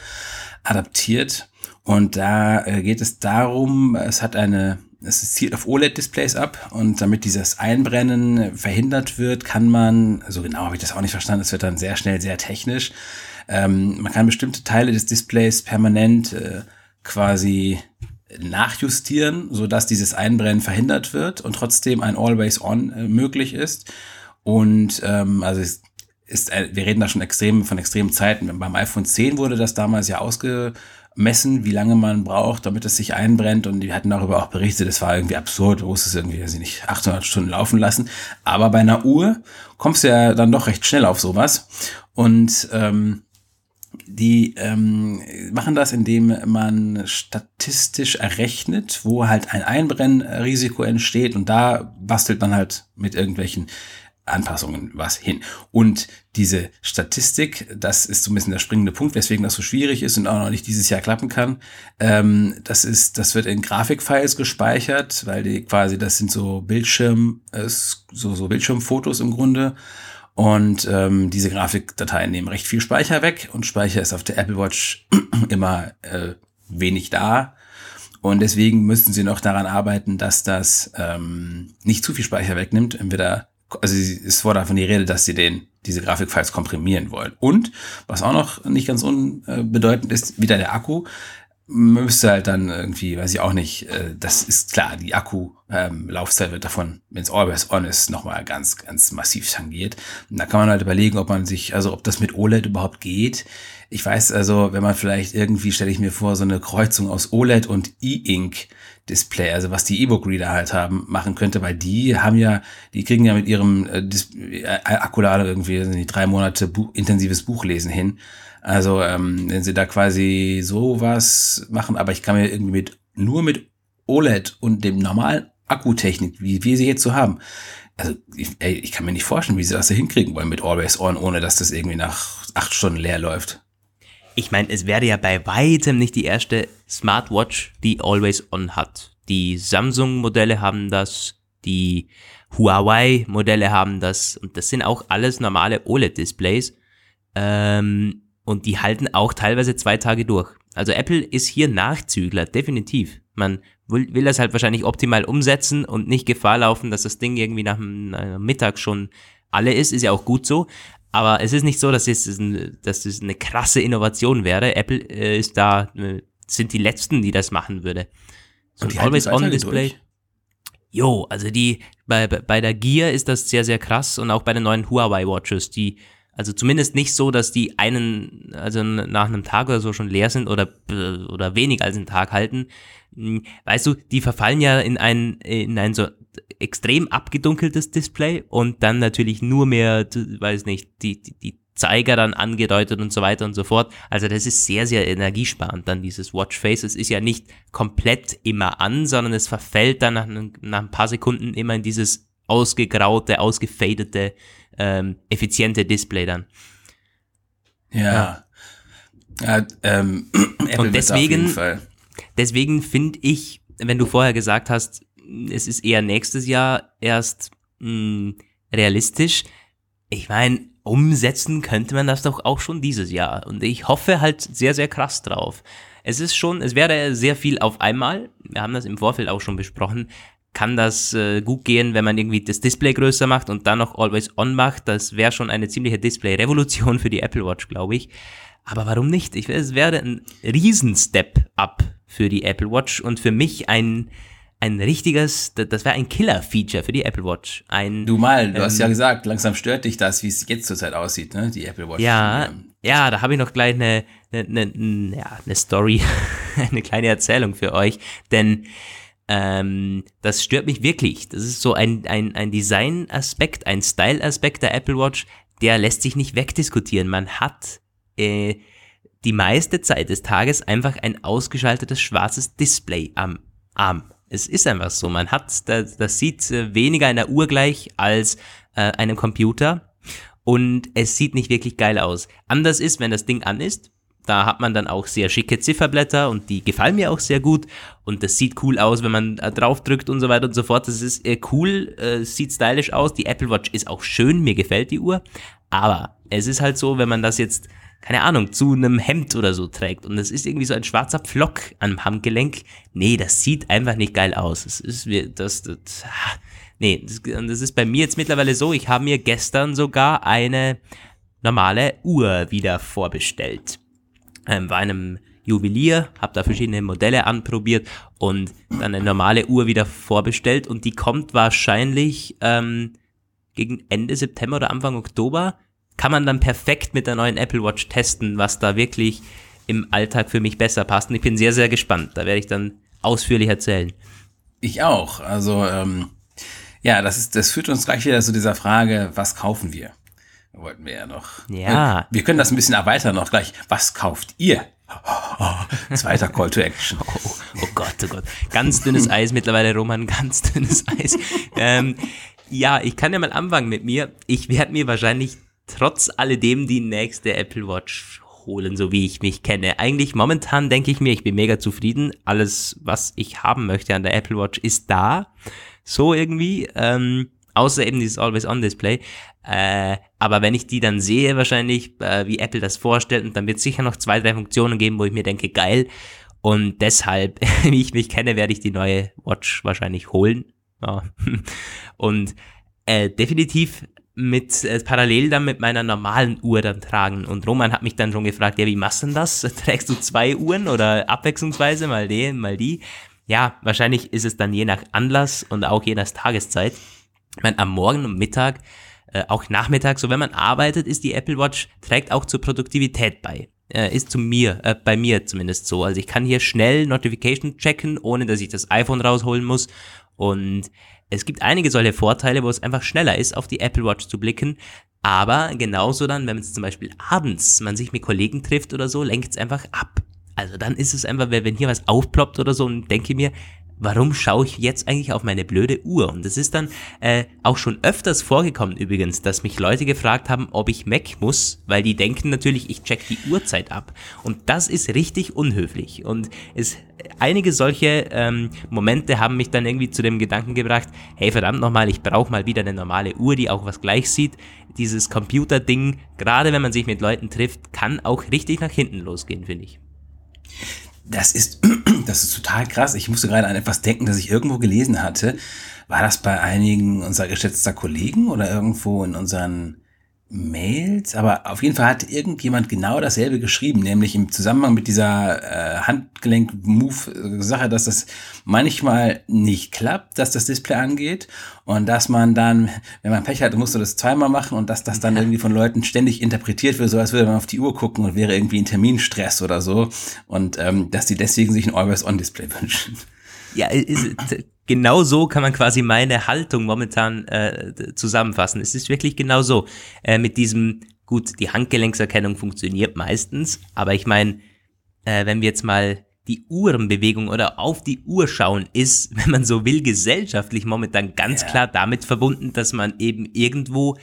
[SPEAKER 2] adaptiert. Und da äh, geht es darum, es hat eine, es zielt auf OLED-Displays ab und damit dieses Einbrennen verhindert wird, kann man, so genau habe ich das auch nicht verstanden, es wird dann sehr schnell sehr technisch. Ähm, man kann bestimmte Teile des Displays permanent äh, quasi nachjustieren, so dass dieses Einbrennen verhindert wird und trotzdem ein Always On äh, möglich ist. Und ähm, also es ist, wir reden da schon extrem von extremen Zeiten. Beim iPhone 10 wurde das damals ja ausgemessen, wie lange man braucht, damit es sich einbrennt. Und die hatten darüber auch berichtet, es war irgendwie absurd, du musst es irgendwie, weiß ich nicht, 800 Stunden laufen lassen. Aber bei einer Uhr kommst du ja dann doch recht schnell auf sowas. Und ähm, die ähm, machen das, indem man statistisch errechnet, wo halt ein Einbrennrisiko entsteht und da bastelt man halt mit irgendwelchen Anpassungen was hin. Und diese Statistik, das ist so ein bisschen der springende Punkt, weswegen das so schwierig ist und auch noch nicht dieses Jahr klappen kann. Ähm, das ist, das wird in Grafikfiles gespeichert, weil die quasi, das sind so Bildschirm, so, so Bildschirmfotos im Grunde. Und ähm, diese Grafikdateien nehmen recht viel Speicher weg und Speicher ist auf der Apple Watch immer äh, wenig da. Und deswegen müssten sie noch daran arbeiten, dass das ähm, nicht zu viel Speicher wegnimmt. Entweder also es wurde davon die Rede, dass sie den, diese Grafikfiles komprimieren wollen. Und was auch noch nicht ganz unbedeutend ist, wieder der Akku. Müsste halt dann irgendwie, weiß ich auch nicht, äh, das ist klar, die Akku-Laufzeit ähm, wird davon, wenn es always on ist, nochmal ganz, ganz massiv tangiert. Und da kann man halt überlegen, ob man sich, also ob das mit OLED überhaupt geht. Ich weiß also, wenn man vielleicht irgendwie, stelle ich mir vor, so eine Kreuzung aus OLED und E-Ink Display, also was die E-Book-Reader halt haben, machen könnte, weil die haben ja, die kriegen ja mit ihrem äh, äh, Akkulade irgendwie die drei Monate Buch, intensives Buchlesen hin. Also ähm, wenn sie da quasi sowas machen, aber ich kann mir irgendwie mit nur mit OLED und dem normalen Akkutechnik, wie wir sie jetzt so haben, also ich, ey, ich kann mir nicht vorstellen, wie sie das da hinkriegen wollen mit Always On, ohne dass das irgendwie nach acht Stunden leer läuft
[SPEAKER 3] ich meine, es wäre ja bei weitem nicht die erste Smartwatch, die Always On hat. Die Samsung-Modelle haben das, die Huawei-Modelle haben das und das sind auch alles normale OLED-Displays. Ähm, und die halten auch teilweise zwei Tage durch. Also Apple ist hier Nachzügler, definitiv. Man will, will das halt wahrscheinlich optimal umsetzen und nicht Gefahr laufen, dass das Ding irgendwie nach dem Mittag schon alle ist, ist ja auch gut so. Aber es ist nicht so, dass es, dass es eine krasse Innovation wäre. Apple äh, ist da, äh, sind die letzten, die das machen würde.
[SPEAKER 2] So ein Always-On-Display.
[SPEAKER 3] Jo, also die, bei, bei der Gear ist das sehr, sehr krass und auch bei den neuen Huawei Watches, die, also zumindest nicht so, dass die einen, also nach einem Tag oder so schon leer sind oder, oder weniger als einen Tag halten. Hm, weißt du, die verfallen ja in ein, in ein so extrem abgedunkeltes Display und dann natürlich nur mehr, weiß nicht, die, die, die Zeiger dann angedeutet und so weiter und so fort. Also das ist sehr, sehr energiesparend dann dieses Watchface. Es ist ja nicht komplett immer an, sondern es verfällt dann nach, nach ein paar Sekunden immer in dieses ausgegraute, ausgefadete, ähm, effiziente Display dann.
[SPEAKER 2] Ja. ja. ja ähm,
[SPEAKER 3] und deswegen, deswegen finde ich, wenn du vorher gesagt hast, es ist eher nächstes Jahr erst mh, hm, realistisch. Ich meine, umsetzen könnte man das doch auch schon dieses Jahr. Und ich hoffe halt sehr, sehr krass drauf. Es ist schon, es wäre sehr viel auf einmal. Wir haben das im Vorfeld auch schon besprochen. Kann das äh, gut gehen, wenn man irgendwie das Display größer macht und dann noch Always On macht? Das wäre schon eine ziemliche Display-Revolution für die Apple Watch, glaube ich. Aber warum nicht? Ich, es wäre ein Riesen-Step-Up für die Apple Watch und für mich ein, ein richtiges, das wäre ein Killer-Feature für die Apple Watch. Ein,
[SPEAKER 2] du mal, du ähm, hast ja gesagt, langsam stört dich das, wie es jetzt zurzeit aussieht, ne? Die Apple Watch.
[SPEAKER 3] Ja, ja, da habe ich noch gleich eine, eine, eine, ja, eine Story, eine kleine Erzählung für euch. Denn Ähm, das stört mich wirklich. Das ist so ein, ein, ein Design-Aspekt, ein Style-Aspekt der Apple Watch, der lässt sich nicht wegdiskutieren. Man hat äh, die meiste Zeit des Tages einfach ein ausgeschaltetes schwarzes Display am Arm. Es ist einfach so. Man hat, das, das sieht äh, weniger einer Uhr gleich als äh, einem Computer und es sieht nicht wirklich geil aus. Anders ist, wenn das Ding an ist. Da hat man dann auch sehr schicke Zifferblätter und die gefallen mir auch sehr gut. Und das sieht cool aus, wenn man äh, draufdrückt und so weiter und so fort. Das ist äh, cool, äh, sieht stylisch aus. Die Apple Watch ist auch schön, mir gefällt die Uhr. Aber es ist halt so, wenn man das jetzt keine Ahnung, zu einem Hemd oder so trägt und es ist irgendwie so ein schwarzer Pflock am Handgelenk. Nee, das sieht einfach nicht geil aus. Es ist wie, das, das, nee, das, das ist bei mir jetzt mittlerweile so, ich habe mir gestern sogar eine normale Uhr wieder vorbestellt. Ähm, bei einem Juwelier, habe da verschiedene Modelle anprobiert und dann eine normale Uhr wieder vorbestellt und die kommt wahrscheinlich ähm, gegen Ende September oder Anfang Oktober kann man dann perfekt mit der neuen Apple Watch testen, was da wirklich im Alltag für mich besser passt. Und ich bin sehr, sehr gespannt. Da werde ich dann ausführlich erzählen.
[SPEAKER 2] Ich auch. Also, ähm, ja, das ist, das führt uns gleich wieder zu dieser Frage, was kaufen wir? Wollten wir ja noch.
[SPEAKER 3] Ja.
[SPEAKER 2] Wir können das ein bisschen erweitern noch gleich. Was kauft ihr? zweiter Call to Action.
[SPEAKER 3] Oh, oh, Gott, oh Gott. Ganz dünnes Eis mittlerweile, Roman, ganz dünnes Eis. Ähm, ja, ich kann ja mal anfangen mit mir. Ich werde mir wahrscheinlich trotz alledem die nächste Apple Watch holen, so wie ich mich kenne. Eigentlich momentan denke ich mir, ich bin mega zufrieden. Alles, was ich haben möchte an der Apple Watch, ist da. So irgendwie. Ähm, außer eben dieses Always-On-Display. Äh, aber wenn ich die dann sehe, wahrscheinlich, äh, wie Apple das vorstellt, und dann wird es sicher noch zwei, drei Funktionen geben, wo ich mir denke, geil. Und deshalb, wie ich mich kenne, werde ich die neue Watch wahrscheinlich holen. Ja. Und äh, definitiv mit äh, parallel dann mit meiner normalen Uhr dann tragen. Und Roman hat mich dann schon gefragt, ja, wie machst du denn das? Trägst du zwei Uhren oder abwechslungsweise mal die, mal die? Ja, wahrscheinlich ist es dann je nach Anlass und auch je nach Tageszeit. Ich meine, am Morgen und Mittag, äh, auch Nachmittag, so wenn man arbeitet, ist die Apple Watch, trägt auch zur Produktivität bei. Äh, ist zu mir, äh, bei mir zumindest so. Also ich kann hier schnell Notification checken, ohne dass ich das iPhone rausholen muss. Und es gibt einige solche Vorteile, wo es einfach schneller ist, auf die Apple Watch zu blicken. Aber genauso dann, wenn man zum Beispiel abends man sich mit Kollegen trifft oder so, lenkt es einfach ab. Also dann ist es einfach, wenn hier was aufploppt oder so und denke mir, warum schaue ich jetzt eigentlich auf meine blöde Uhr? Und es ist dann äh, auch schon öfters vorgekommen übrigens, dass mich Leute gefragt haben, ob ich Mac muss, weil die denken natürlich, ich check die Uhrzeit ab. Und das ist richtig unhöflich. Und es, einige solche ähm, Momente haben mich dann irgendwie zu dem Gedanken gebracht, hey verdammt nochmal, ich brauche mal wieder eine normale Uhr, die auch was gleich sieht. Dieses Computer-Ding, gerade wenn man sich mit Leuten trifft, kann auch richtig nach hinten losgehen, finde ich.
[SPEAKER 2] Das ist, das ist total krass. Ich musste gerade an etwas denken, das ich irgendwo gelesen hatte. War das bei einigen unserer geschätzter Kollegen oder irgendwo in unseren Mails, aber auf jeden Fall hat irgendjemand genau dasselbe geschrieben, nämlich im Zusammenhang mit dieser äh, Handgelenk-Move-Sache, dass das manchmal nicht klappt, dass das Display angeht und dass man dann, wenn man Pech hat, musst du das zweimal machen und dass das dann irgendwie von Leuten ständig interpretiert wird, so als würde man auf die Uhr gucken und wäre irgendwie ein Terminstress oder so und ähm, dass die deswegen sich ein Always-On-Display wünschen.
[SPEAKER 3] Ja, ist, genau so kann man quasi meine Haltung momentan äh, zusammenfassen. Es ist wirklich genau so. Äh, mit diesem, gut, die Handgelenkserkennung funktioniert meistens, aber ich meine, äh, wenn wir jetzt mal die Uhrenbewegung oder auf die Uhr schauen, ist, wenn man so will, gesellschaftlich momentan ganz ja. klar damit verbunden, dass man eben irgendwo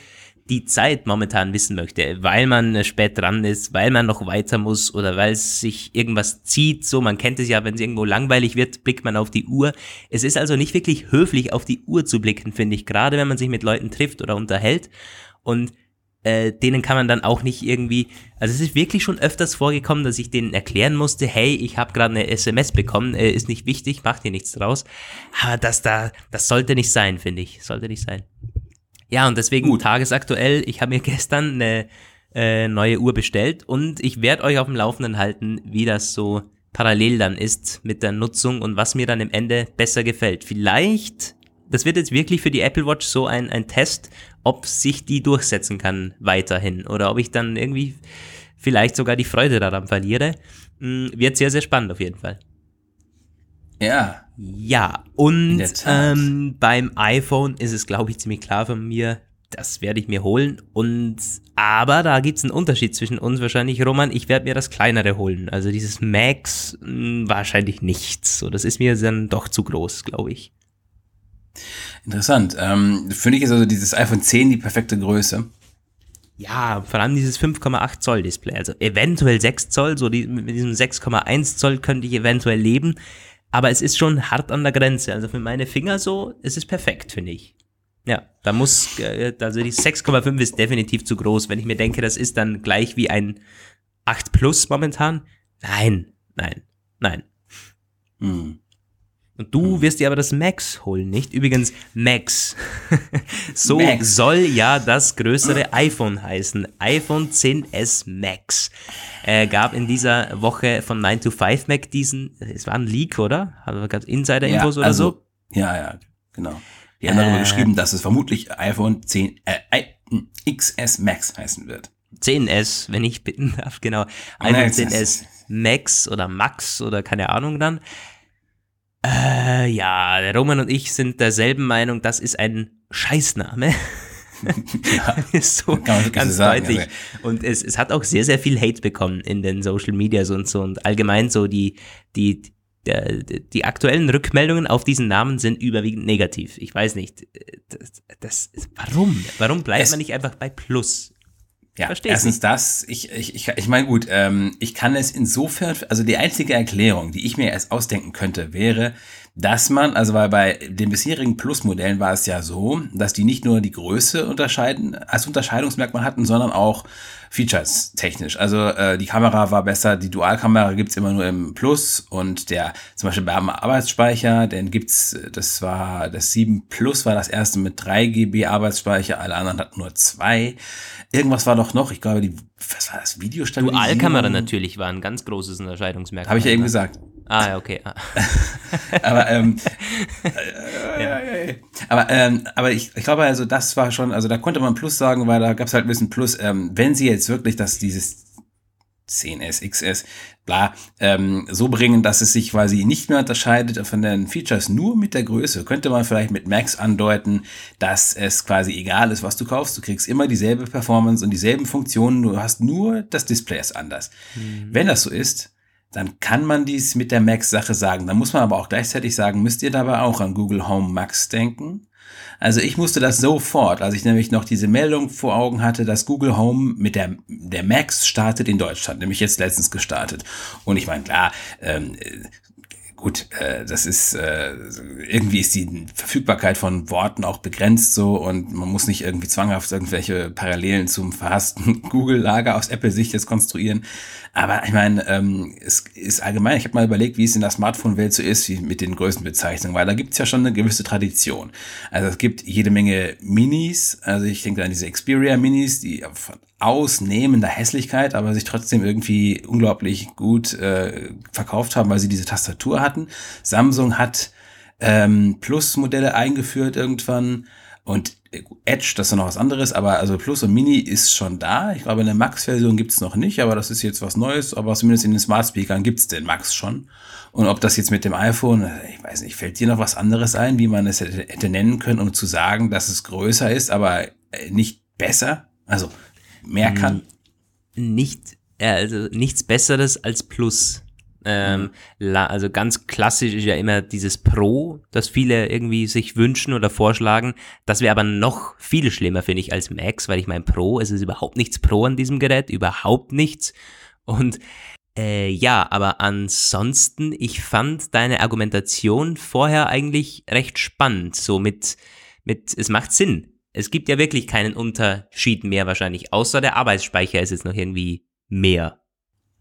[SPEAKER 3] die Zeit momentan wissen möchte, weil man äh, spät dran ist, weil man noch weiter muss oder weil sich irgendwas zieht. So, man kennt es ja, wenn es irgendwo langweilig wird, blickt man auf die Uhr. Es ist also nicht wirklich höflich, auf die Uhr zu blicken, finde ich, gerade wenn man sich mit Leuten trifft oder unterhält. Und äh, denen kann man dann auch nicht irgendwie, also es ist wirklich schon öfters vorgekommen, dass ich denen erklären musste, hey, ich habe gerade eine SMS bekommen, äh, ist nicht wichtig, macht dir nichts draus. Aber das da, das sollte nicht sein, finde ich, sollte nicht sein. Ja, und deswegen Gut. tagesaktuell, ich habe mir gestern eine äh, neue Uhr bestellt und ich werde euch auf dem Laufenden halten, wie das so parallel dann ist mit der Nutzung und was mir dann im Ende besser gefällt. Vielleicht, das wird jetzt wirklich für die Apple Watch so ein, ein Test, ob sich die durchsetzen kann weiterhin oder ob ich dann irgendwie vielleicht sogar die Freude daran verliere. Hm, wird sehr, sehr spannend auf jeden Fall.
[SPEAKER 2] Ja.
[SPEAKER 3] Ja, und ähm, beim iPhone ist es, glaube ich, ziemlich klar von mir, das werde ich mir holen. Und aber da gibt es einen Unterschied zwischen uns wahrscheinlich, Roman. Ich werde mir das kleinere holen. Also dieses Max mh, hm, wahrscheinlich nichts. So, das ist mir dann doch zu groß, glaube ich.
[SPEAKER 2] Interessant. Ähm, Finde ich ist also dieses iPhone 10 die perfekte Größe.
[SPEAKER 3] Ja, vor allem dieses 5,8 Zoll Display. Also eventuell 6 Zoll, so die, mit diesem 6,1 Zoll könnte ich eventuell leben. Aber es ist schon hart an der Grenze. Also für meine Finger so, es ist perfekt, finde ich. Ja, da muss, äh, also die 6,5 ist definitiv zu groß. Wenn ich mir denke, das ist dann gleich wie ein 8 Plus momentan. Nein, nein, nein. Hm. Und du wirst dir aber das Max holen, nicht? Übrigens, Max. so Max. soll ja das größere iPhone heißen. iPhone 10s Max. Äh, gab in dieser Woche von 9 to 5 Mac diesen, es war ein Leak, oder? Hat Insider-Infos ja, also, oder so?
[SPEAKER 2] Ja, ja, genau. Die haben äh, darüber geschrieben, dass es vermutlich iPhone 10 äh, XS Max heißen wird.
[SPEAKER 3] 10S, wenn ich bitten darf, genau. iPhone 10S Max oder Max oder keine Ahnung dann. Äh, ja, der Roman und ich sind derselben Meinung, das ist ein Scheißname. ja, ist so ganz sagen, deutlich. Also. Und es, es hat auch sehr, sehr viel Hate bekommen in den Social Medias und so. Und allgemein so die, die, die, die aktuellen Rückmeldungen auf diesen Namen sind überwiegend negativ. Ich weiß nicht. Das, das warum? Warum bleibt es, man nicht einfach bei Plus?
[SPEAKER 2] Ja, Verstehst erstens nicht. das, ich, ich, ich, ich meine gut, ähm, ich kann es insofern, also die einzige Erklärung, die ich mir erst ausdenken könnte, wäre, dass man, also weil bei den bisherigen Plus-Modellen war es ja so, dass die nicht nur die Größe unterscheiden, als Unterscheidungsmerkmal hatten, sondern auch Features technisch. Also äh, die Kamera war besser, die Dualkamera gibt's immer nur im Plus und der zum Beispiel beim Arbeitsspeicher, den gibt's, das war das 7 Plus war das erste mit 3 GB Arbeitsspeicher, alle anderen hatten nur zwei. Irgendwas war doch noch, ich glaube, die, was war das, Videostabilisierung?
[SPEAKER 3] Dualkamera natürlich war ein ganz großes Unterscheidungsmerkmal.
[SPEAKER 2] Habe ich ja eben ne? gesagt.
[SPEAKER 3] Ah, okay. Ah.
[SPEAKER 2] aber ähm, ja. aber, ähm, aber ich, ich glaube also, das war schon, also da konnte man Plus sagen, weil da gab es halt ein bisschen Plus. Ähm, wenn sie jetzt wirklich das, dieses 10S, XS, bla, ähm, so bringen, dass es sich quasi nicht mehr unterscheidet von den Features nur mit der Größe, könnte man vielleicht mit Max andeuten, dass es quasi egal ist, was du kaufst. Du kriegst immer dieselbe Performance und dieselben Funktionen, du hast nur das Display ist anders. Mhm. Wenn das so ist, dann kann man dies mit der Max-Sache sagen. Dann muss man aber auch gleichzeitig sagen, müsst ihr dabei auch an Google Home Max denken? Also ich musste das sofort, als ich nämlich noch diese Meldung vor Augen hatte, dass Google Home mit der, der Max startet in Deutschland, nämlich jetzt letztens gestartet. Und ich meine, klar, ähm, gut, äh, das ist äh, irgendwie ist die Verfügbarkeit von Worten auch begrenzt so und man muss nicht irgendwie zwanghaft irgendwelche Parallelen zum verhassten Google-Lager aus Apple-Sicht jetzt konstruieren. Aber ich meine, ähm, es ist allgemein, ich habe mal überlegt, wie es in der Smartphone-Welt so ist, wie mit den Größenbezeichnungen, weil da gibt's ja schon eine gewisse Tradition. Also es gibt jede Menge Minis, also ich denke an diese Xperia Minis, die von ausnehmender Hässlichkeit, aber sich trotzdem irgendwie unglaublich gut äh, verkauft haben, weil sie diese Tastatur hatten. Samsung hat ähm, Plus-Modelle eingeführt irgendwann und Edge, das ist noch was anderes, aber also Plus und Mini ist schon da. Ich glaube, eine Max-Version gibt's noch nicht, aber das ist jetzt was Neues. Aber zumindest in den Smart Speakern gibt's den Max schon. Und ob das jetzt mit dem iPhone, ich weiß nicht, fällt dir noch was anderes ein, wie man es hätte, hätte nennen können, um zu sagen, dass es größer ist, aber nicht besser? Also mehr kann?
[SPEAKER 3] Nicht, also nichts Besseres als Plus. Ähm, mhm. also ganz klassisch ist ja immer dieses Pro, das viele irgendwie sich wünschen oder vorschlagen. Das wäre aber noch viel schlimmer, finde ich, als Max, weil ich mein Pro, es ist überhaupt nichts Pro an diesem Gerät, überhaupt nichts. Und äh, ja, aber ansonsten, ich fand deine Argumentation vorher eigentlich recht spannend. So mit, mit, es macht Sinn. Es gibt ja wirklich keinen Unterschied mehr wahrscheinlich, außer der Arbeitsspeicher ist jetzt noch irgendwie mehr.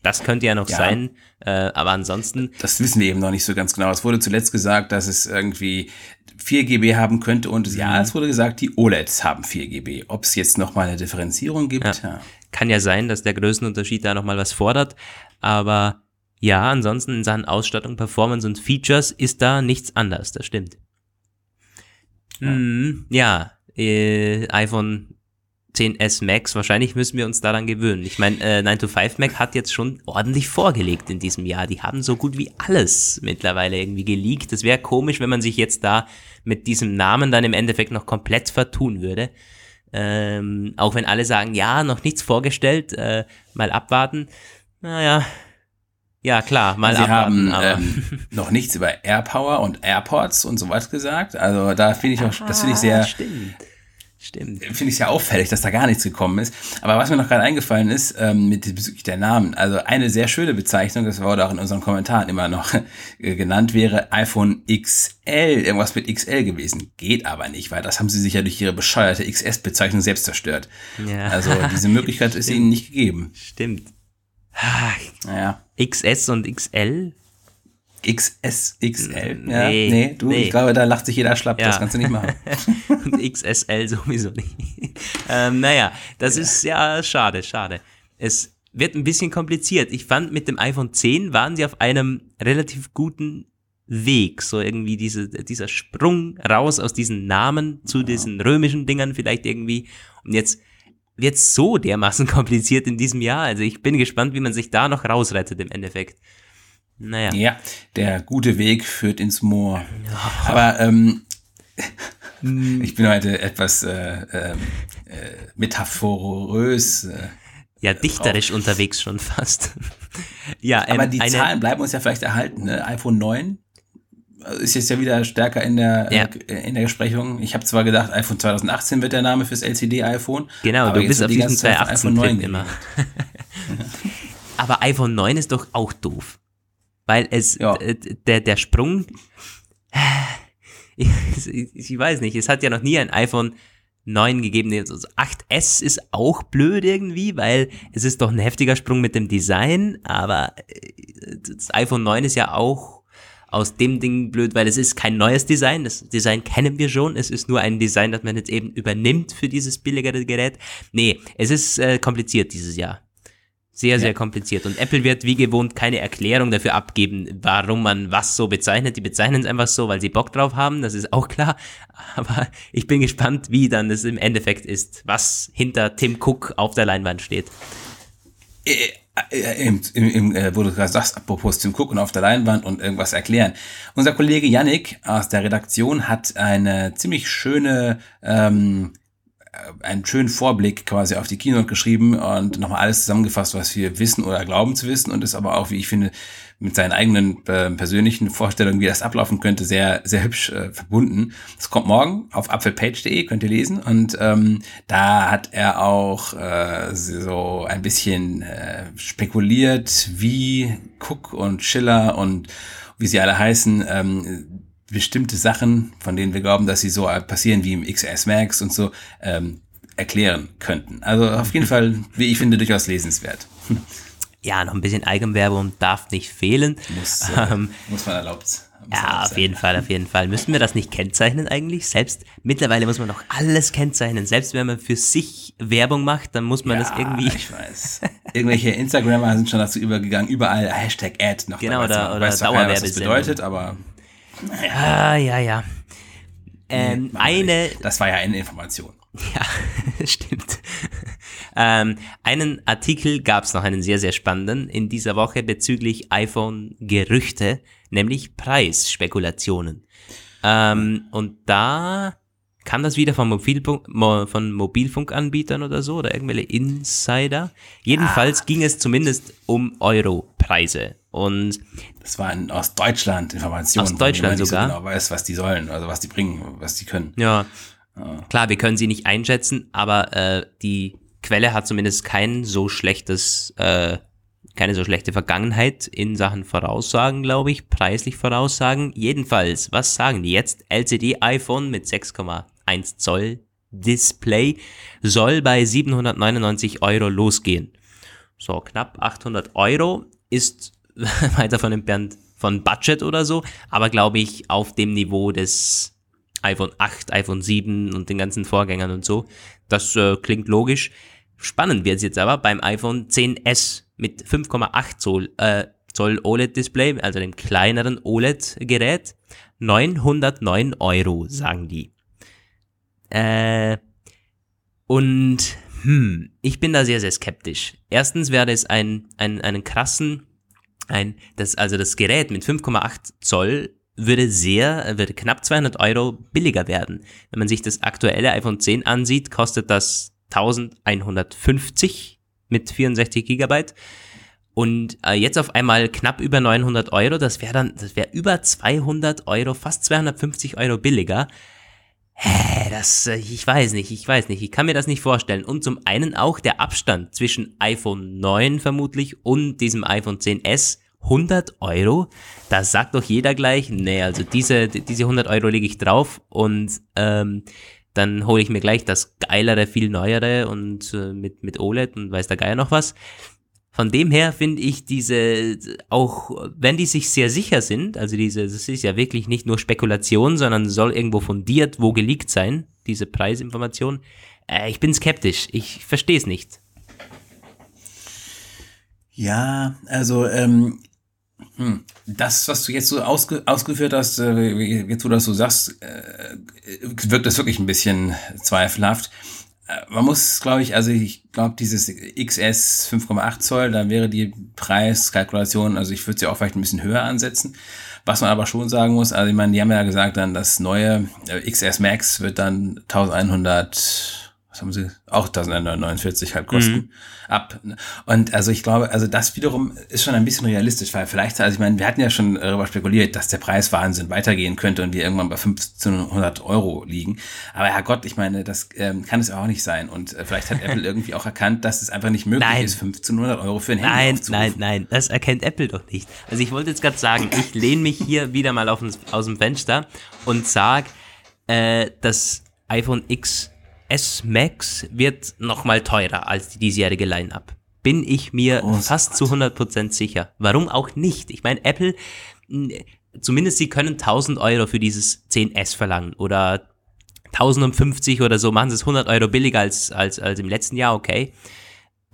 [SPEAKER 3] Das könnte ja noch ja. sein, äh, aber ansonsten.
[SPEAKER 2] Das wissen wir eben noch nicht so ganz genau. Es wurde zuletzt gesagt, dass es irgendwie 4 GB haben könnte und ja, mhm. es wurde gesagt, die OLEDs haben 4 GB. Ob es jetzt nochmal eine Differenzierung gibt, ja.
[SPEAKER 3] ja. Kann ja sein, dass der Größenunterschied da nochmal was fordert, aber ja, ansonsten in Sachen Ausstattung, Performance und Features ist da nichts anders, das stimmt. Ja, mhm, ja äh, iPhone 10S Max, wahrscheinlich müssen wir uns daran gewöhnen. Ich meine, äh, 9 to 5 Mac hat jetzt schon ordentlich vorgelegt in diesem Jahr. Die haben so gut wie alles mittlerweile irgendwie geleakt. Das wäre komisch, wenn man sich jetzt da mit diesem Namen dann im Endeffekt noch komplett vertun würde. Ähm, auch wenn alle sagen, ja, noch nichts vorgestellt, äh, mal abwarten. Naja, ja, klar, mal
[SPEAKER 2] Sie abwarten, haben ähm, noch nichts über AirPower und AirPods und so was gesagt. Also da finde ich auch, das finde ich sehr,
[SPEAKER 3] stimmt. Stimmt.
[SPEAKER 2] Finde ich sehr auffällig, dass da gar nichts gekommen ist. Aber was mir noch gerade eingefallen ist, ähm, mit bezüglich der Namen, also eine sehr schöne Bezeichnung, das wurde auch in unseren Kommentaren immer noch äh, genannt, wäre iPhone XL, irgendwas mit XL gewesen. Geht aber nicht, weil das haben sie sich ja durch ihre bescheuerte XS-Bezeichnung selbst zerstört. Ja. Also diese Möglichkeit ist ihnen nicht gegeben.
[SPEAKER 3] Stimmt.
[SPEAKER 2] Naja.
[SPEAKER 3] XS und XL?
[SPEAKER 2] XSXL. Ja, nee, nee, du, nee. ich glaube, da lacht sich jeder schlapp, ja. das kannst du nicht machen.
[SPEAKER 3] Und XSL sowieso nicht. ähm, naja, das ja. ist ja schade, schade. Es wird ein bisschen kompliziert. Ich fand, mit dem iPhone 10 waren sie auf einem relativ guten Weg, so irgendwie diese, dieser Sprung raus aus diesen Namen zu diesen römischen Dingern vielleicht irgendwie. Und jetzt wird so dermaßen kompliziert in diesem Jahr. Also ich bin gespannt, wie man sich da noch rausrettet im Endeffekt. Naja.
[SPEAKER 2] Ja, der gute Weg führt ins Moor. Aber ähm, hm. ich bin heute etwas äh, äh, metaphorös. Äh,
[SPEAKER 3] ja, dichterisch auf. unterwegs schon fast.
[SPEAKER 2] ja, ähm, Aber die Zahlen bleiben uns ja vielleicht erhalten. Ne? iPhone 9 ist jetzt ja wieder stärker in der, ja. äh, in der Besprechung. Ich habe zwar gedacht, iPhone 2018 wird der Name fürs LCD-iPhone.
[SPEAKER 3] Genau, du bist auf diesen 2018 immer. aber iPhone 9 ist doch auch doof. Weil es, ja. der, der Sprung, ich, ich, weiß nicht, es hat ja noch nie ein iPhone 9 gegeben. Also 8S ist auch blöd irgendwie, weil es ist doch ein heftiger Sprung mit dem Design, aber äh, das iPhone 9 ist ja auch aus dem Ding blöd, weil es ist kein neues Design. Das Design kennen wir schon. Es ist nur ein Design, das man jetzt eben übernimmt für dieses billigere Gerät. Nee, es ist äh, kompliziert dieses Jahr. Sehr, sehr ja. kompliziert. Und Apple wird wie gewohnt keine Erklärung dafür abgeben, warum man was so bezeichnet. Die bezeichnen es einfach so, weil sie Bock drauf haben, das ist auch klar. Aber ich bin gespannt, wie dann es im Endeffekt ist, was hinter Tim Cook auf der Leinwand steht.
[SPEAKER 2] Äh, äh, im, im, im, äh, wo du gerade sagst, apropos Cook und auf der Leinwand und irgendwas erklären. Unser Kollege Yannick aus der Redaktion hat eine ziemlich schöne ähm, äh, einen schönen Vorblick quasi auf die Keynote geschrieben und nochmal alles zusammengefasst, was wir wissen oder glauben zu wissen und ist aber auch, wie ich finde, mit seinen eigenen äh, persönlichen Vorstellungen, wie das ablaufen könnte, sehr, sehr hübsch äh, verbunden. Das kommt morgen auf apfelpage.de, könnt ihr lesen. Und ähm, da hat er auch äh, so ein bisschen äh, spekuliert, wie Cook und Schiller und wie sie alle heißen, ähm, bestimmte Sachen, von denen wir glauben, dass sie so passieren wie im XS Max und so, ähm, erklären könnten. Also auf jeden Fall, wie ich finde, durchaus lesenswert.
[SPEAKER 3] Ja, noch ein bisschen Eigenwerbung darf nicht fehlen.
[SPEAKER 2] Muss, äh, ähm, muss man erlaubt.
[SPEAKER 3] Muss ja, auf jeden Fall, auf jeden Fall. Müssen wir das nicht kennzeichnen eigentlich? Selbst mittlerweile muss man doch alles kennzeichnen. Selbst wenn man für sich Werbung macht, dann muss man ja, das irgendwie.
[SPEAKER 2] Ich weiß. Irgendwelche Instagrammer sind schon dazu übergegangen, überall Hashtag Ad noch
[SPEAKER 3] genau, oder, oder Dauerwerbesendung. Was das
[SPEAKER 2] bedeutet, aber
[SPEAKER 3] Ah, ja, ja. Ähm, nee, eine.
[SPEAKER 2] Das war ja eine Information.
[SPEAKER 3] Ja, stimmt. ähm, einen Artikel gab es noch, einen sehr, sehr spannenden in dieser Woche bezüglich iPhone-Gerüchte, nämlich Preisspekulationen. Ähm, und da kann das wieder von, Mobilfunk, von Mobilfunkanbietern oder so oder irgendwelche Insider. Jedenfalls ah. ging es zumindest um Europreise. Und
[SPEAKER 2] das war in Ostdeutschland Informationen.
[SPEAKER 3] Aus Deutschland sogar.
[SPEAKER 2] So genau weiß, was die sollen, also was die bringen, was die können.
[SPEAKER 3] Ja. ja. Klar, wir können sie nicht einschätzen, aber äh, die Quelle hat zumindest kein so schlechtes, äh, keine so schlechte Vergangenheit in Sachen Voraussagen, glaube ich, preislich Voraussagen. Jedenfalls, was sagen die jetzt? LCD iPhone mit 6,1 Zoll Display soll bei 799 Euro losgehen. So, knapp 800 Euro ist weit davon entfernt von Budget oder so, aber glaube ich auf dem Niveau des iPhone 8, iPhone 7 und den ganzen Vorgängern und so. Das äh, klingt logisch. Spannend wird es jetzt aber beim iPhone 10s mit 5,8 Zoll, äh, Zoll OLED-Display, also dem kleineren OLED-Gerät. 909 Euro, sagen die. Äh, und Hm, ich bin da sehr, sehr skeptisch. Erstens wäre es ein, ein, einen krassen, ein, das, also das Gerät mit 5,8 Zoll würde sehr, würde knapp 200 Euro billiger werden. Wenn man sich das aktuelle iPhone 10 ansieht, kostet das 1150 mit 64 Gigabyte. Und äh, jetzt auf einmal knapp über 900 Euro, das wäre dann, das wäre über 200 Euro, fast 250 Euro billiger. Hä, das, äh, ich weiß nicht, ich weiß nicht, ich kann mir das nicht vorstellen. Und zum einen auch der Abstand zwischen iPhone 9 vermutlich und diesem iPhone 10s. 100 Euro, da sagt doch jeder gleich, nee, also diese, diese 100 Euro lege ich drauf und ähm, dann hole ich mir gleich das geilere, viel neuere und äh, mit, mit OLED und weiß der Geier noch was. Von dem her finde ich diese, auch wenn die sich sehr sicher sind, also diese, das ist ja wirklich nicht nur Spekulation, sondern soll irgendwo fundiert, wo geleakt sein, diese Preisinformation. Äh, ich bin skeptisch, ich verstehe es nicht.
[SPEAKER 2] Ja, also ähm, hm, das, was du jetzt so ausge ausgeführt hast, äh, jetzt wo du das so sagst, äh, wirkt das wirklich ein bisschen zweifelhaft. Äh, man muss, glaube ich, also ich glaube, dieses XS 5,8 Zoll, da wäre die Preiskalkulation, also ich würde sie auch vielleicht ein bisschen höher ansetzen. Was man aber schon sagen muss, also ich meine, die haben ja gesagt, dann das neue äh, XS Max wird dann 1100 haben sie, auch 1949 halt kosten, mhm. ab. Und also ich glaube, also das wiederum ist schon ein bisschen realistisch, weil vielleicht, also ich meine, wir hatten ja schon darüber spekuliert, dass der Preiswahnsinn weitergehen könnte und wir irgendwann bei 1500 Euro liegen. Aber Herrgott, ich meine, das ähm, kann es auch nicht sein. Und äh, vielleicht hat Apple irgendwie auch erkannt, dass es einfach nicht möglich nein. ist, 1500 Euro für ein Handy
[SPEAKER 3] Nein, nein, nein, das erkennt Apple doch nicht. Also ich wollte jetzt gerade sagen, ich lehne mich hier wieder mal auf, aus dem Fenster und sage, äh, das iPhone X S Max wird nochmal teurer als die diesjährige Line-Up. Bin ich mir oh, fast zu 100% sicher. Warum auch nicht? Ich meine, Apple, zumindest sie können 1000 Euro für dieses 10S verlangen oder 1050 oder so, machen sie es 100 Euro billiger als, als, als im letzten Jahr, okay.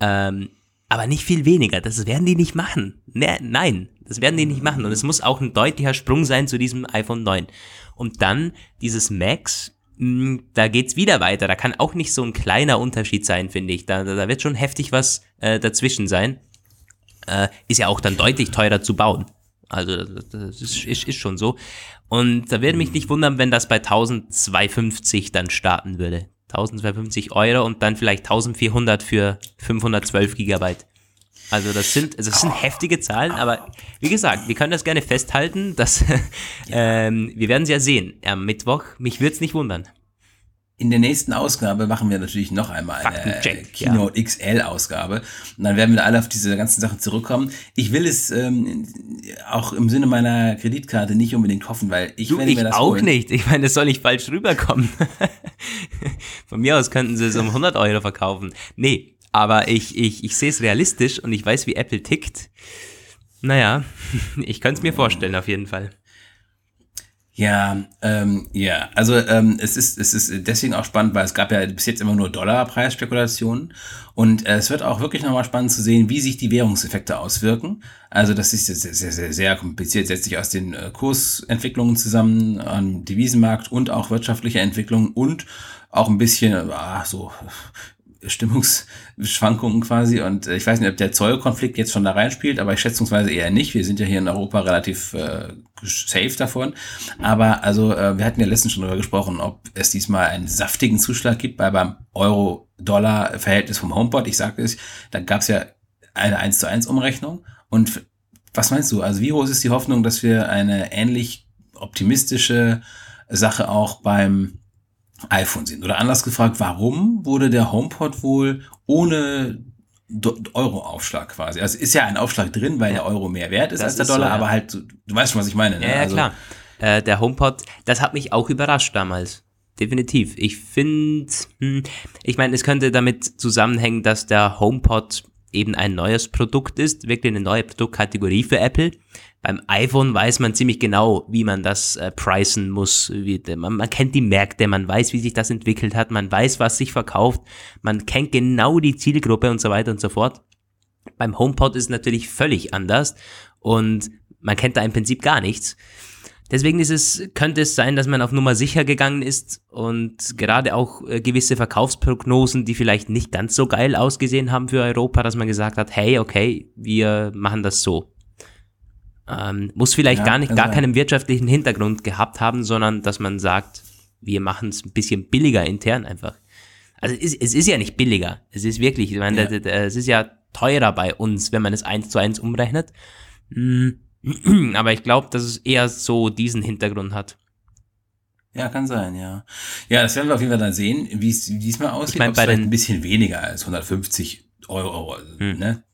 [SPEAKER 3] Ähm, aber nicht viel weniger. Das werden die nicht machen. Ne, nein, das werden die nicht machen. Und es muss auch ein deutlicher Sprung sein zu diesem iPhone 9. Und dann dieses Max da geht's wieder weiter. Da kann auch nicht so ein kleiner Unterschied sein, finde ich. Da, da wird schon heftig was äh, dazwischen sein. Äh, ist ja auch dann deutlich teurer zu bauen. Also das ist, ist, ist schon so. Und da würde mich nicht wundern, wenn das bei 1250 dann starten würde. 1250 Euro und dann vielleicht 1400 für 512 Gigabyte. Also das sind, also das sind heftige Zahlen, aber wie gesagt, wir können das gerne festhalten, dass ähm, wir werden es ja sehen am Mittwoch. Mich würde es nicht wundern.
[SPEAKER 2] In der nächsten Ausgabe machen wir natürlich noch einmal eine Keynote ja. XL-Ausgabe. Und dann werden wir alle auf diese ganzen Sachen zurückkommen. Ich will es ähm, auch im Sinne meiner Kreditkarte nicht unbedingt hoffen, weil ich
[SPEAKER 3] du,
[SPEAKER 2] werde
[SPEAKER 3] mir das auch holen. nicht. Ich meine, das soll nicht falsch rüberkommen. Von mir aus könnten sie es um 100 Euro verkaufen. Nee, aber ich, ich, ich sehe es realistisch und ich weiß, wie Apple tickt. Naja, ich könnte es mir vorstellen, auf jeden Fall.
[SPEAKER 2] Ja, ähm, ja, also ähm, es ist es ist deswegen auch spannend, weil es gab ja bis jetzt immer nur Dollarpreisspekulationen und äh, es wird auch wirklich nochmal spannend zu sehen, wie sich die Währungseffekte auswirken. Also das ist sehr sehr sehr, sehr kompliziert, setzt sich aus den äh, Kursentwicklungen zusammen am Devisenmarkt und auch wirtschaftliche Entwicklungen und auch ein bisschen ah, so Stimmungsschwankungen quasi. Und äh, ich weiß nicht, ob der Zollkonflikt jetzt schon da reinspielt, aber ich schätzungsweise eher nicht. Wir sind ja hier in Europa relativ äh, safe davon. Aber also, äh, wir hatten ja letztens schon darüber gesprochen, ob es diesmal einen saftigen Zuschlag gibt bei beim Euro-Dollar-Verhältnis vom HomePod. Ich sagte es, da gab es ja eine 1 zu 1 Umrechnung. Und was meinst du? Also wie groß ist die Hoffnung, dass wir eine ähnlich optimistische Sache auch beim iPhone sind. Oder anders gefragt, warum wurde der HomePod wohl ohne Euro-Aufschlag quasi? Also ist ja ein Aufschlag drin, weil der Euro mehr wert ist das als der Dollar, so, ja. aber halt, du weißt schon, was ich meine.
[SPEAKER 3] Ne? Ja, ja
[SPEAKER 2] also,
[SPEAKER 3] klar. Äh, der HomePod, das hat mich auch überrascht damals. Definitiv. Ich finde, hm, ich meine, es könnte damit zusammenhängen, dass der HomePod eben ein neues Produkt ist, wirklich eine neue Produktkategorie für Apple. Beim iPhone weiß man ziemlich genau, wie man das äh, pricen muss. Wie, man, man kennt die Märkte, man weiß, wie sich das entwickelt hat, man weiß, was sich verkauft, man kennt genau die Zielgruppe und so weiter und so fort. Beim HomePod ist es natürlich völlig anders und man kennt da im Prinzip gar nichts. deswegen ist es, könnte es sein, dass man auf Nummer sicher gegangen ist und gerade auch äh, gewisse Verkaufsprognosen, die vielleicht nicht ganz so geil ausgesehen haben für Europa, dass man gesagt hat, hey, okay, wir machen das so. Ähm, muss vielleicht ja, gar nicht, gar keinen wirtschaftlichen Hintergrund gehabt haben, sondern dass man sagt, wir machen es ein bisschen billiger intern einfach. Also es ist, es ist ja nicht billiger. Es ist wirklich, ich meine, ja. es ist ja teurer bei uns, wenn man es eins zu eins umrechnet. Hm, aber ich glaube, dass es eher so diesen Hintergrund hat.
[SPEAKER 2] Ja, kann sein, ja. Ja, das werden wir auf jeden Fall dann sehen, wie es diesmal aussieht. Ich
[SPEAKER 3] mein, bei den,
[SPEAKER 2] ein bisschen weniger als 150 Euro, hm. ne?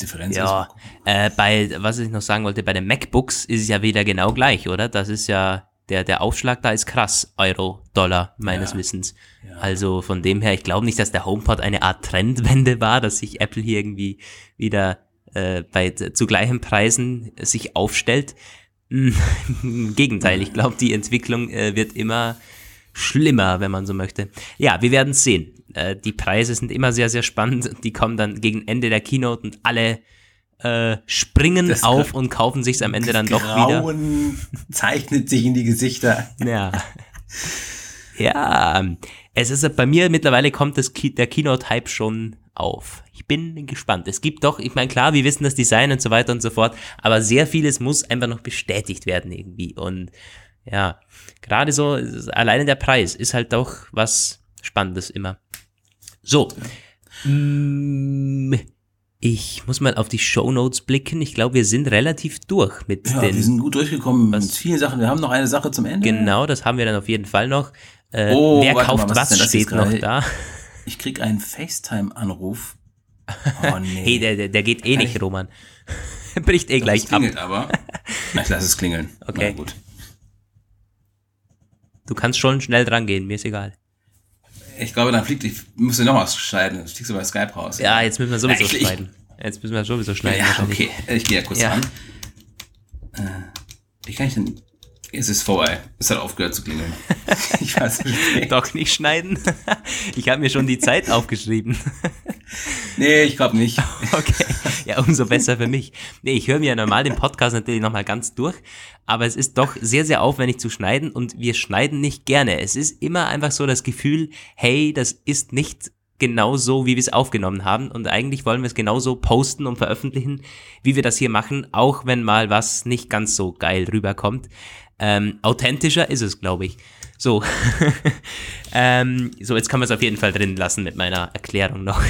[SPEAKER 3] Differenz ja, äh, bei, was ich noch sagen wollte, bei den MacBooks ist es ja wieder genau gleich, oder? Das ist ja, der, der Aufschlag da ist krass, Euro, Dollar, meines ja, Wissens. Ja. Also von dem her, ich glaube nicht, dass der HomePod eine Art Trendwende war, dass sich Apple hier irgendwie wieder äh, bei zu gleichen Preisen sich aufstellt. Im Gegenteil, ich glaube, die Entwicklung äh, wird immer schlimmer, wenn man so möchte. Ja, wir werden sehen. Äh, die Preise sind immer sehr, sehr spannend. Die kommen dann gegen Ende der Keynote und alle äh, springen das auf und kaufen sich am Ende dann doch wieder.
[SPEAKER 2] zeichnet sich in die Gesichter.
[SPEAKER 3] Ja. Ja, es ist bei mir mittlerweile kommt das der Keynote-Hype schon auf. Ich bin gespannt. Es gibt doch, ich meine, klar, wir wissen das Design und so weiter und so fort, aber sehr vieles muss einfach noch bestätigt werden irgendwie. Und ja, gerade so, alleine der Preis ist halt doch was Spannendes immer. So. Mm, ich muss mal auf die Show Notes blicken. Ich glaube, wir sind relativ durch mit
[SPEAKER 2] ja,
[SPEAKER 3] den.
[SPEAKER 2] Wir sind gut durchgekommen was, mit vielen Sachen. Wir haben noch eine Sache zum Ende.
[SPEAKER 3] Genau, das haben wir dann auf jeden Fall noch. Äh, oh, wer kauft mal, was, was steht noch da?
[SPEAKER 2] Ich krieg einen FaceTime-Anruf.
[SPEAKER 3] Oh nee. hey, der, der, der geht eh Kann nicht, ich? Roman. Bricht eh gleich
[SPEAKER 2] das klingelt ab. aber. Ich lasse es klingeln.
[SPEAKER 3] Okay. Na, gut. Du kannst schon schnell dran gehen, mir ist egal.
[SPEAKER 2] Ich glaube, dann fliegt, ich muss noch was schneiden, dann fliegst du bei Skype raus.
[SPEAKER 3] Ja, jetzt müssen wir sowieso ja, ich, schneiden. Jetzt müssen wir sowieso schneiden.
[SPEAKER 2] Ja, okay, ich gehe ja kurz ja. ran. Äh, wie kann ich denn es ist vorbei. Es hat aufgehört zu klingeln.
[SPEAKER 3] Ich weiß nicht. Doch nicht schneiden. Ich habe mir schon die Zeit aufgeschrieben.
[SPEAKER 2] Nee, ich glaube nicht.
[SPEAKER 3] Okay. Ja, umso besser für mich. Nee, ich höre mir ja normal den Podcast natürlich nochmal ganz durch, aber es ist doch sehr, sehr aufwendig zu schneiden und wir schneiden nicht gerne. Es ist immer einfach so das Gefühl, hey, das ist nicht genau so, wie wir es aufgenommen haben. Und eigentlich wollen wir es genauso posten und veröffentlichen, wie wir das hier machen, auch wenn mal was nicht ganz so geil rüberkommt. Ähm, authentischer ist es, glaube ich. So. ähm, so, jetzt kann man es auf jeden Fall drin lassen mit meiner Erklärung noch.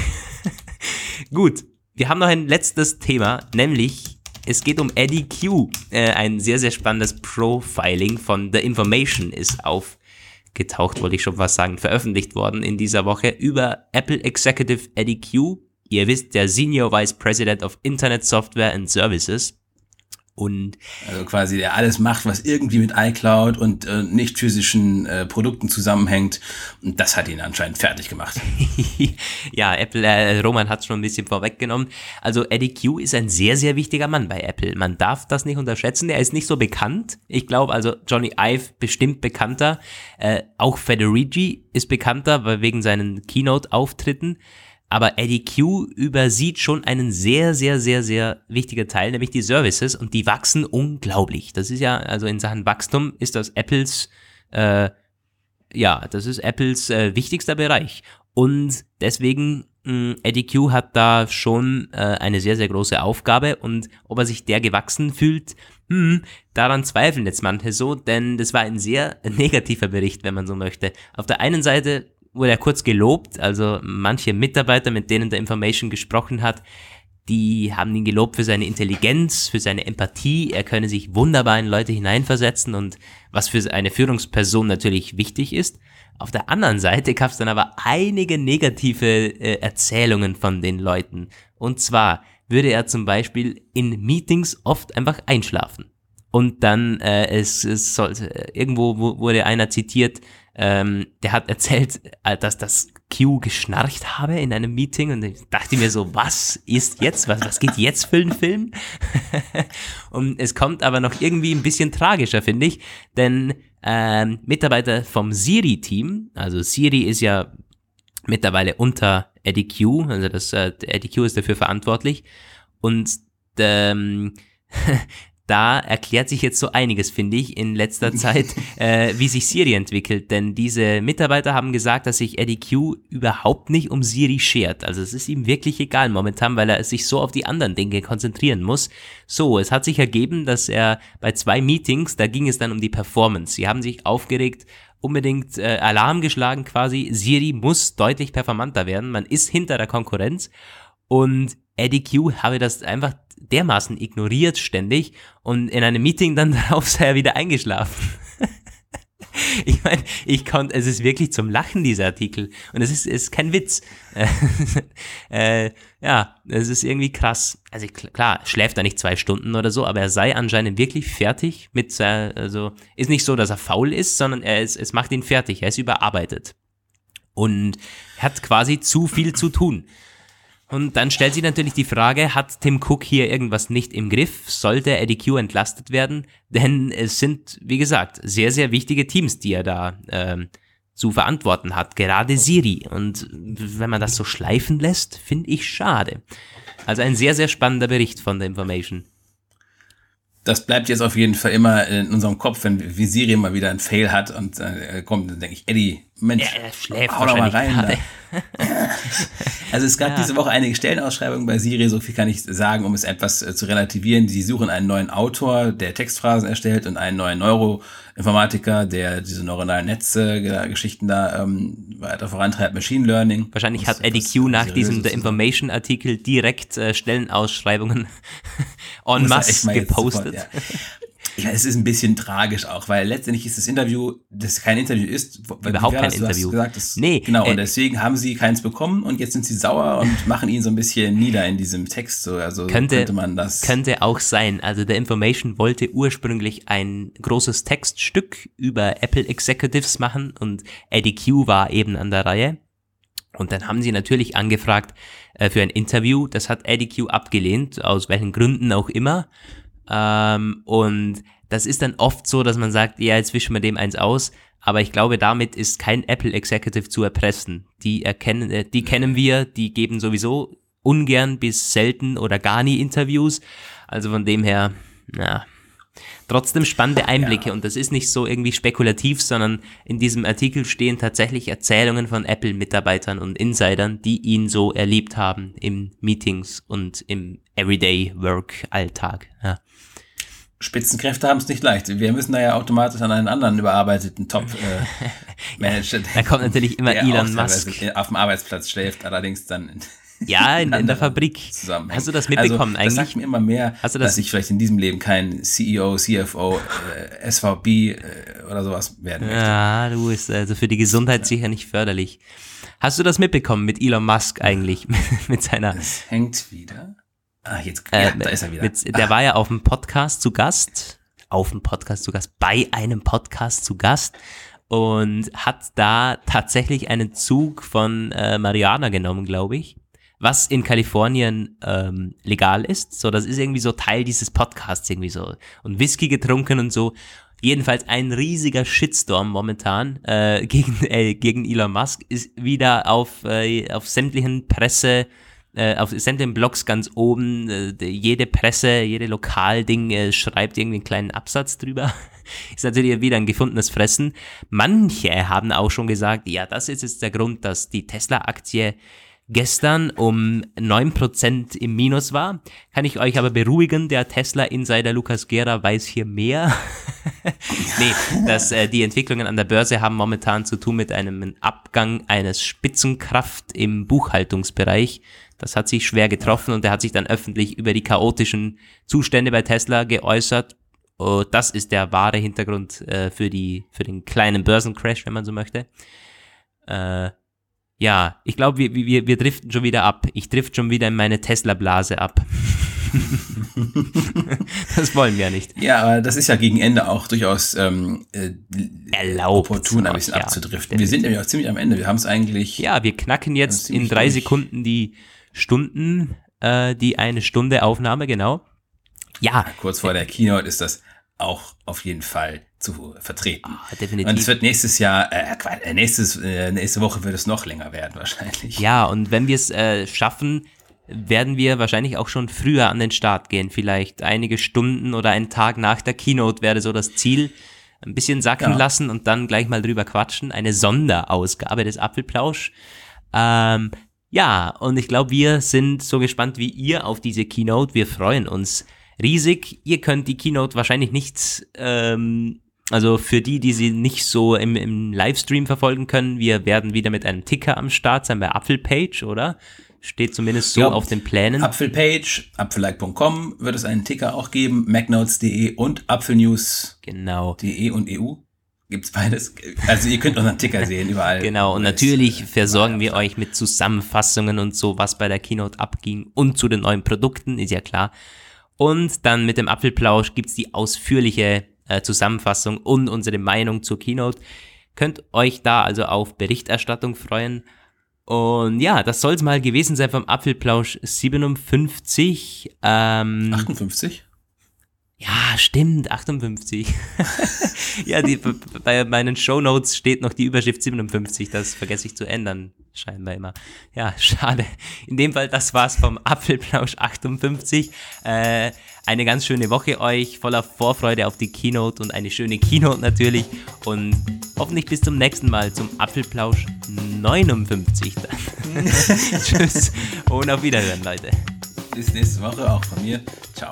[SPEAKER 3] Gut. Wir haben noch ein letztes Thema, nämlich es geht um Eddie Q. Äh, ein sehr, sehr spannendes Profiling von The Information ist aufgetaucht, wollte ich schon was sagen, veröffentlicht worden in dieser Woche über Apple Executive Eddie Q. Ihr wisst, der Senior Vice President of Internet Software and Services. Und
[SPEAKER 2] also quasi der alles macht, was irgendwie mit iCloud und äh, nicht physischen äh, Produkten zusammenhängt. Und das hat ihn anscheinend fertig gemacht.
[SPEAKER 3] ja, Apple, äh, Roman hat es schon ein bisschen vorweggenommen. Also Eddie Q ist ein sehr, sehr wichtiger Mann bei Apple. Man darf das nicht unterschätzen. Er ist nicht so bekannt. Ich glaube, also Johnny Ive bestimmt bekannter. Äh, auch Federici ist bekannter, weil wegen seinen Keynote-Auftritten. Aber Eddie Q übersieht schon einen sehr, sehr, sehr, sehr wichtigen Teil, nämlich die Services und die wachsen unglaublich. Das ist ja, also in Sachen Wachstum ist das Apples, äh, ja, das ist Apples äh, wichtigster Bereich. Und deswegen, mh, Q hat da schon äh, eine sehr, sehr große Aufgabe und ob er sich der gewachsen fühlt, hm, daran zweifeln jetzt manche so, denn das war ein sehr negativer Bericht, wenn man so möchte. Auf der einen Seite wurde er kurz gelobt. Also manche Mitarbeiter, mit denen der Information gesprochen hat, die haben ihn gelobt für seine Intelligenz, für seine Empathie. Er könne sich wunderbar in Leute hineinversetzen und was für eine Führungsperson natürlich wichtig ist. Auf der anderen Seite gab es dann aber einige negative äh, Erzählungen von den Leuten. Und zwar würde er zum Beispiel in Meetings oft einfach einschlafen. Und dann, äh, es, es soll, irgendwo wurde einer zitiert, ähm, der hat erzählt, äh, dass das Q geschnarcht habe in einem Meeting und ich dachte mir so, was ist jetzt, was, was geht jetzt für einen Film? und es kommt aber noch irgendwie ein bisschen tragischer, finde ich, denn ähm, Mitarbeiter vom Siri-Team, also Siri ist ja mittlerweile unter Eddie Q, also das äh, Eddie Q ist dafür verantwortlich und ähm, da erklärt sich jetzt so einiges, finde ich, in letzter Zeit, äh, wie sich Siri entwickelt. Denn diese Mitarbeiter haben gesagt, dass sich Eddie Q überhaupt nicht um Siri schert. Also es ist ihm wirklich egal momentan, weil er sich so auf die anderen Dinge konzentrieren muss. So, es hat sich ergeben, dass er bei zwei Meetings, da ging es dann um die Performance. Sie haben sich aufgeregt, unbedingt äh, Alarm geschlagen quasi. Siri muss deutlich performanter werden. Man ist hinter der Konkurrenz. Und Eddie Q habe das einfach dermaßen ignoriert ständig und in einem Meeting dann darauf sei er wieder eingeschlafen. ich meine, ich konnte, es ist wirklich zum Lachen, dieser Artikel. Und es ist, es ist kein Witz. äh, ja, es ist irgendwie krass. Also klar, schläft er nicht zwei Stunden oder so, aber er sei anscheinend wirklich fertig mit, also ist nicht so, dass er faul ist, sondern er ist, es macht ihn fertig. Er ist überarbeitet. Und hat quasi zu viel zu tun. Und dann stellt sich natürlich die Frage, hat Tim Cook hier irgendwas nicht im Griff? Sollte Eddie Q entlastet werden? Denn es sind, wie gesagt, sehr, sehr wichtige Teams, die er da ähm, zu verantworten hat. Gerade Siri. Und wenn man das so schleifen lässt, finde ich schade. Also ein sehr, sehr spannender Bericht von der Information
[SPEAKER 2] das bleibt jetzt auf jeden Fall immer in unserem Kopf, wenn Visiri mal wieder ein Fail hat und äh, kommt, dann denke ich, Eddie, Mensch,
[SPEAKER 3] ja, er schläft hau doch mal rein.
[SPEAKER 2] also es gab ja. diese Woche einige Stellenausschreibungen bei Siri, so viel kann ich sagen, um es etwas äh, zu relativieren. Sie suchen einen neuen Autor, der Textphrasen erstellt und einen neuen Neuroinformatiker, der diese neuronalen Netze, Geschichten da ähm, weiter vorantreibt, Machine Learning.
[SPEAKER 3] Wahrscheinlich hat Eddie Q nach diesem The Information-Artikel direkt äh, Stellenausschreibungen en masse gepostet. Sofort, ja.
[SPEAKER 2] Ja, es ist ein bisschen tragisch auch, weil letztendlich ist das Interview, das kein Interview ist,
[SPEAKER 3] überhaupt kein Interview.
[SPEAKER 2] Gesagt, das, nee, genau, äh, und deswegen haben sie keins bekommen und jetzt sind sie sauer und machen ihn so ein bisschen nieder in diesem Text. So, also
[SPEAKER 3] könnte, könnte man das. Könnte auch sein. Also der Information wollte ursprünglich ein großes Textstück über Apple Executives machen und Eddie Q war eben an der Reihe. Und dann haben sie natürlich angefragt äh, für ein Interview. Das hat Eddie Q abgelehnt, aus welchen Gründen auch immer. Ähm, und das ist dann oft so, dass man sagt, ja, jetzt wischen wir dem eins aus. Aber ich glaube, damit ist kein Apple Executive zu erpressen. Die erkennen, äh, die kennen wir, die geben sowieso ungern bis selten oder gar nie Interviews. Also von dem her, ja, Trotzdem spannende Einblicke ja. und das ist nicht so irgendwie spekulativ, sondern in diesem Artikel stehen tatsächlich Erzählungen von Apple-Mitarbeitern und Insidern, die ihn so erlebt haben im Meetings und im Everyday-Work-Alltag. Ja.
[SPEAKER 2] Spitzenkräfte haben es nicht leicht. Wir müssen da ja automatisch an einen anderen überarbeiteten Top-Manager. Äh,
[SPEAKER 3] da kommt natürlich immer Elon Musk.
[SPEAKER 2] Auf dem Arbeitsplatz schläft, allerdings dann
[SPEAKER 3] ja, in, in der Fabrik. Hast du das mitbekommen
[SPEAKER 2] also, eigentlich? Das sagt mir immer mehr, du das dass ich vielleicht in diesem Leben kein CEO, CFO, äh, SVP äh, oder sowas werden möchte.
[SPEAKER 3] Ja, du bist also für die Gesundheit sicher nicht förderlich. Hast du das mitbekommen mit Elon Musk eigentlich? mit seiner.
[SPEAKER 2] Es hängt wieder. Ah, jetzt, ja, äh, da ist er wieder.
[SPEAKER 3] Mit, der ah. war ja auf dem Podcast zu Gast. Auf dem Podcast zu Gast. Bei einem Podcast zu Gast und hat da tatsächlich einen Zug von äh, Mariana genommen, glaube ich was in Kalifornien ähm, legal ist. So, das ist irgendwie so Teil dieses Podcasts irgendwie so. Und Whisky getrunken und so. Jedenfalls ein riesiger Shitstorm momentan äh, gegen, äh, gegen Elon Musk ist wieder auf, äh, auf sämtlichen Presse, äh, auf sämtlichen Blogs ganz oben. Äh, jede Presse, jede Lokalding äh, schreibt einen kleinen Absatz drüber. ist natürlich wieder ein gefundenes Fressen. Manche haben auch schon gesagt, ja, das ist jetzt der Grund, dass die Tesla-Aktie gestern um 9% im Minus war. Kann ich euch aber beruhigen, der Tesla-Insider Lukas Gera weiß hier mehr. nee, dass äh, die Entwicklungen an der Börse haben momentan zu tun mit einem Abgang eines Spitzenkraft im Buchhaltungsbereich. Das hat sich schwer getroffen und er hat sich dann öffentlich über die chaotischen Zustände bei Tesla geäußert. Oh, das ist der wahre Hintergrund äh, für, die, für den kleinen Börsencrash, wenn man so möchte. Äh, ja, ich glaube, wir, wir, wir driften schon wieder ab. Ich drift schon wieder in meine Tesla-Blase ab. das wollen wir ja nicht.
[SPEAKER 2] Ja, aber das ist ja gegen Ende auch durchaus ähm, äh,
[SPEAKER 3] erlaubt,
[SPEAKER 2] opportun, ein bisschen ja, abzudriften. Wir sind nämlich auch ziemlich am Ende. Wir haben es eigentlich.
[SPEAKER 3] Ja, wir knacken jetzt in drei Sekunden die Stunden, äh, die eine Stunde Aufnahme, genau.
[SPEAKER 2] Ja. Kurz vor der Keynote ist das auch auf jeden Fall zu vertreten.
[SPEAKER 3] Ah, definitiv.
[SPEAKER 2] Und es wird nächstes Jahr, äh, äh nächstes, äh, nächste Woche wird es noch länger werden wahrscheinlich.
[SPEAKER 3] Ja, und wenn wir es äh, schaffen, werden wir wahrscheinlich auch schon früher an den Start gehen. Vielleicht einige Stunden oder einen Tag nach der Keynote wäre so das Ziel. Ein bisschen sacken ja. lassen und dann gleich mal drüber quatschen. Eine Sonderausgabe des Apfelplausch. Ähm, ja, und ich glaube, wir sind so gespannt wie ihr auf diese Keynote. Wir freuen uns riesig. Ihr könnt die Keynote wahrscheinlich nicht, ähm, also für die, die sie nicht so im, im Livestream verfolgen können, wir werden wieder mit einem Ticker am Start sein bei Apfelpage, oder? Steht zumindest so glaub, auf den Plänen.
[SPEAKER 2] Apfelpage, apfellike.com wird es einen Ticker auch geben, macnotes.de und apfelnews.de
[SPEAKER 3] genau.
[SPEAKER 2] und EU. Gibt's beides? Also ihr könnt unseren Ticker sehen überall.
[SPEAKER 3] Genau, und natürlich versorgen wir euch mit Zusammenfassungen und so, was bei der Keynote abging und zu den neuen Produkten, ist ja klar. Und dann mit dem Apfelplausch gibt's die ausführliche äh, Zusammenfassung und unsere Meinung zur Keynote. Könnt euch da also auf Berichterstattung freuen. Und ja, das soll es mal gewesen sein vom Apfelplausch 57.
[SPEAKER 2] Ähm, 58?
[SPEAKER 3] Ja, stimmt, 58. ja, die, bei meinen Show Notes steht noch die Überschrift 57, das vergesse ich zu ändern, scheinbar immer. Ja, schade. In dem Fall, das war's vom Apfelplausch 58. Äh, eine ganz schöne Woche euch, voller Vorfreude auf die Keynote und eine schöne Keynote natürlich. Und hoffentlich bis zum nächsten Mal zum Apfelplausch 59 dann. Tschüss und auf Wiederhören, Leute.
[SPEAKER 2] Bis nächste Woche auch von mir. Ciao.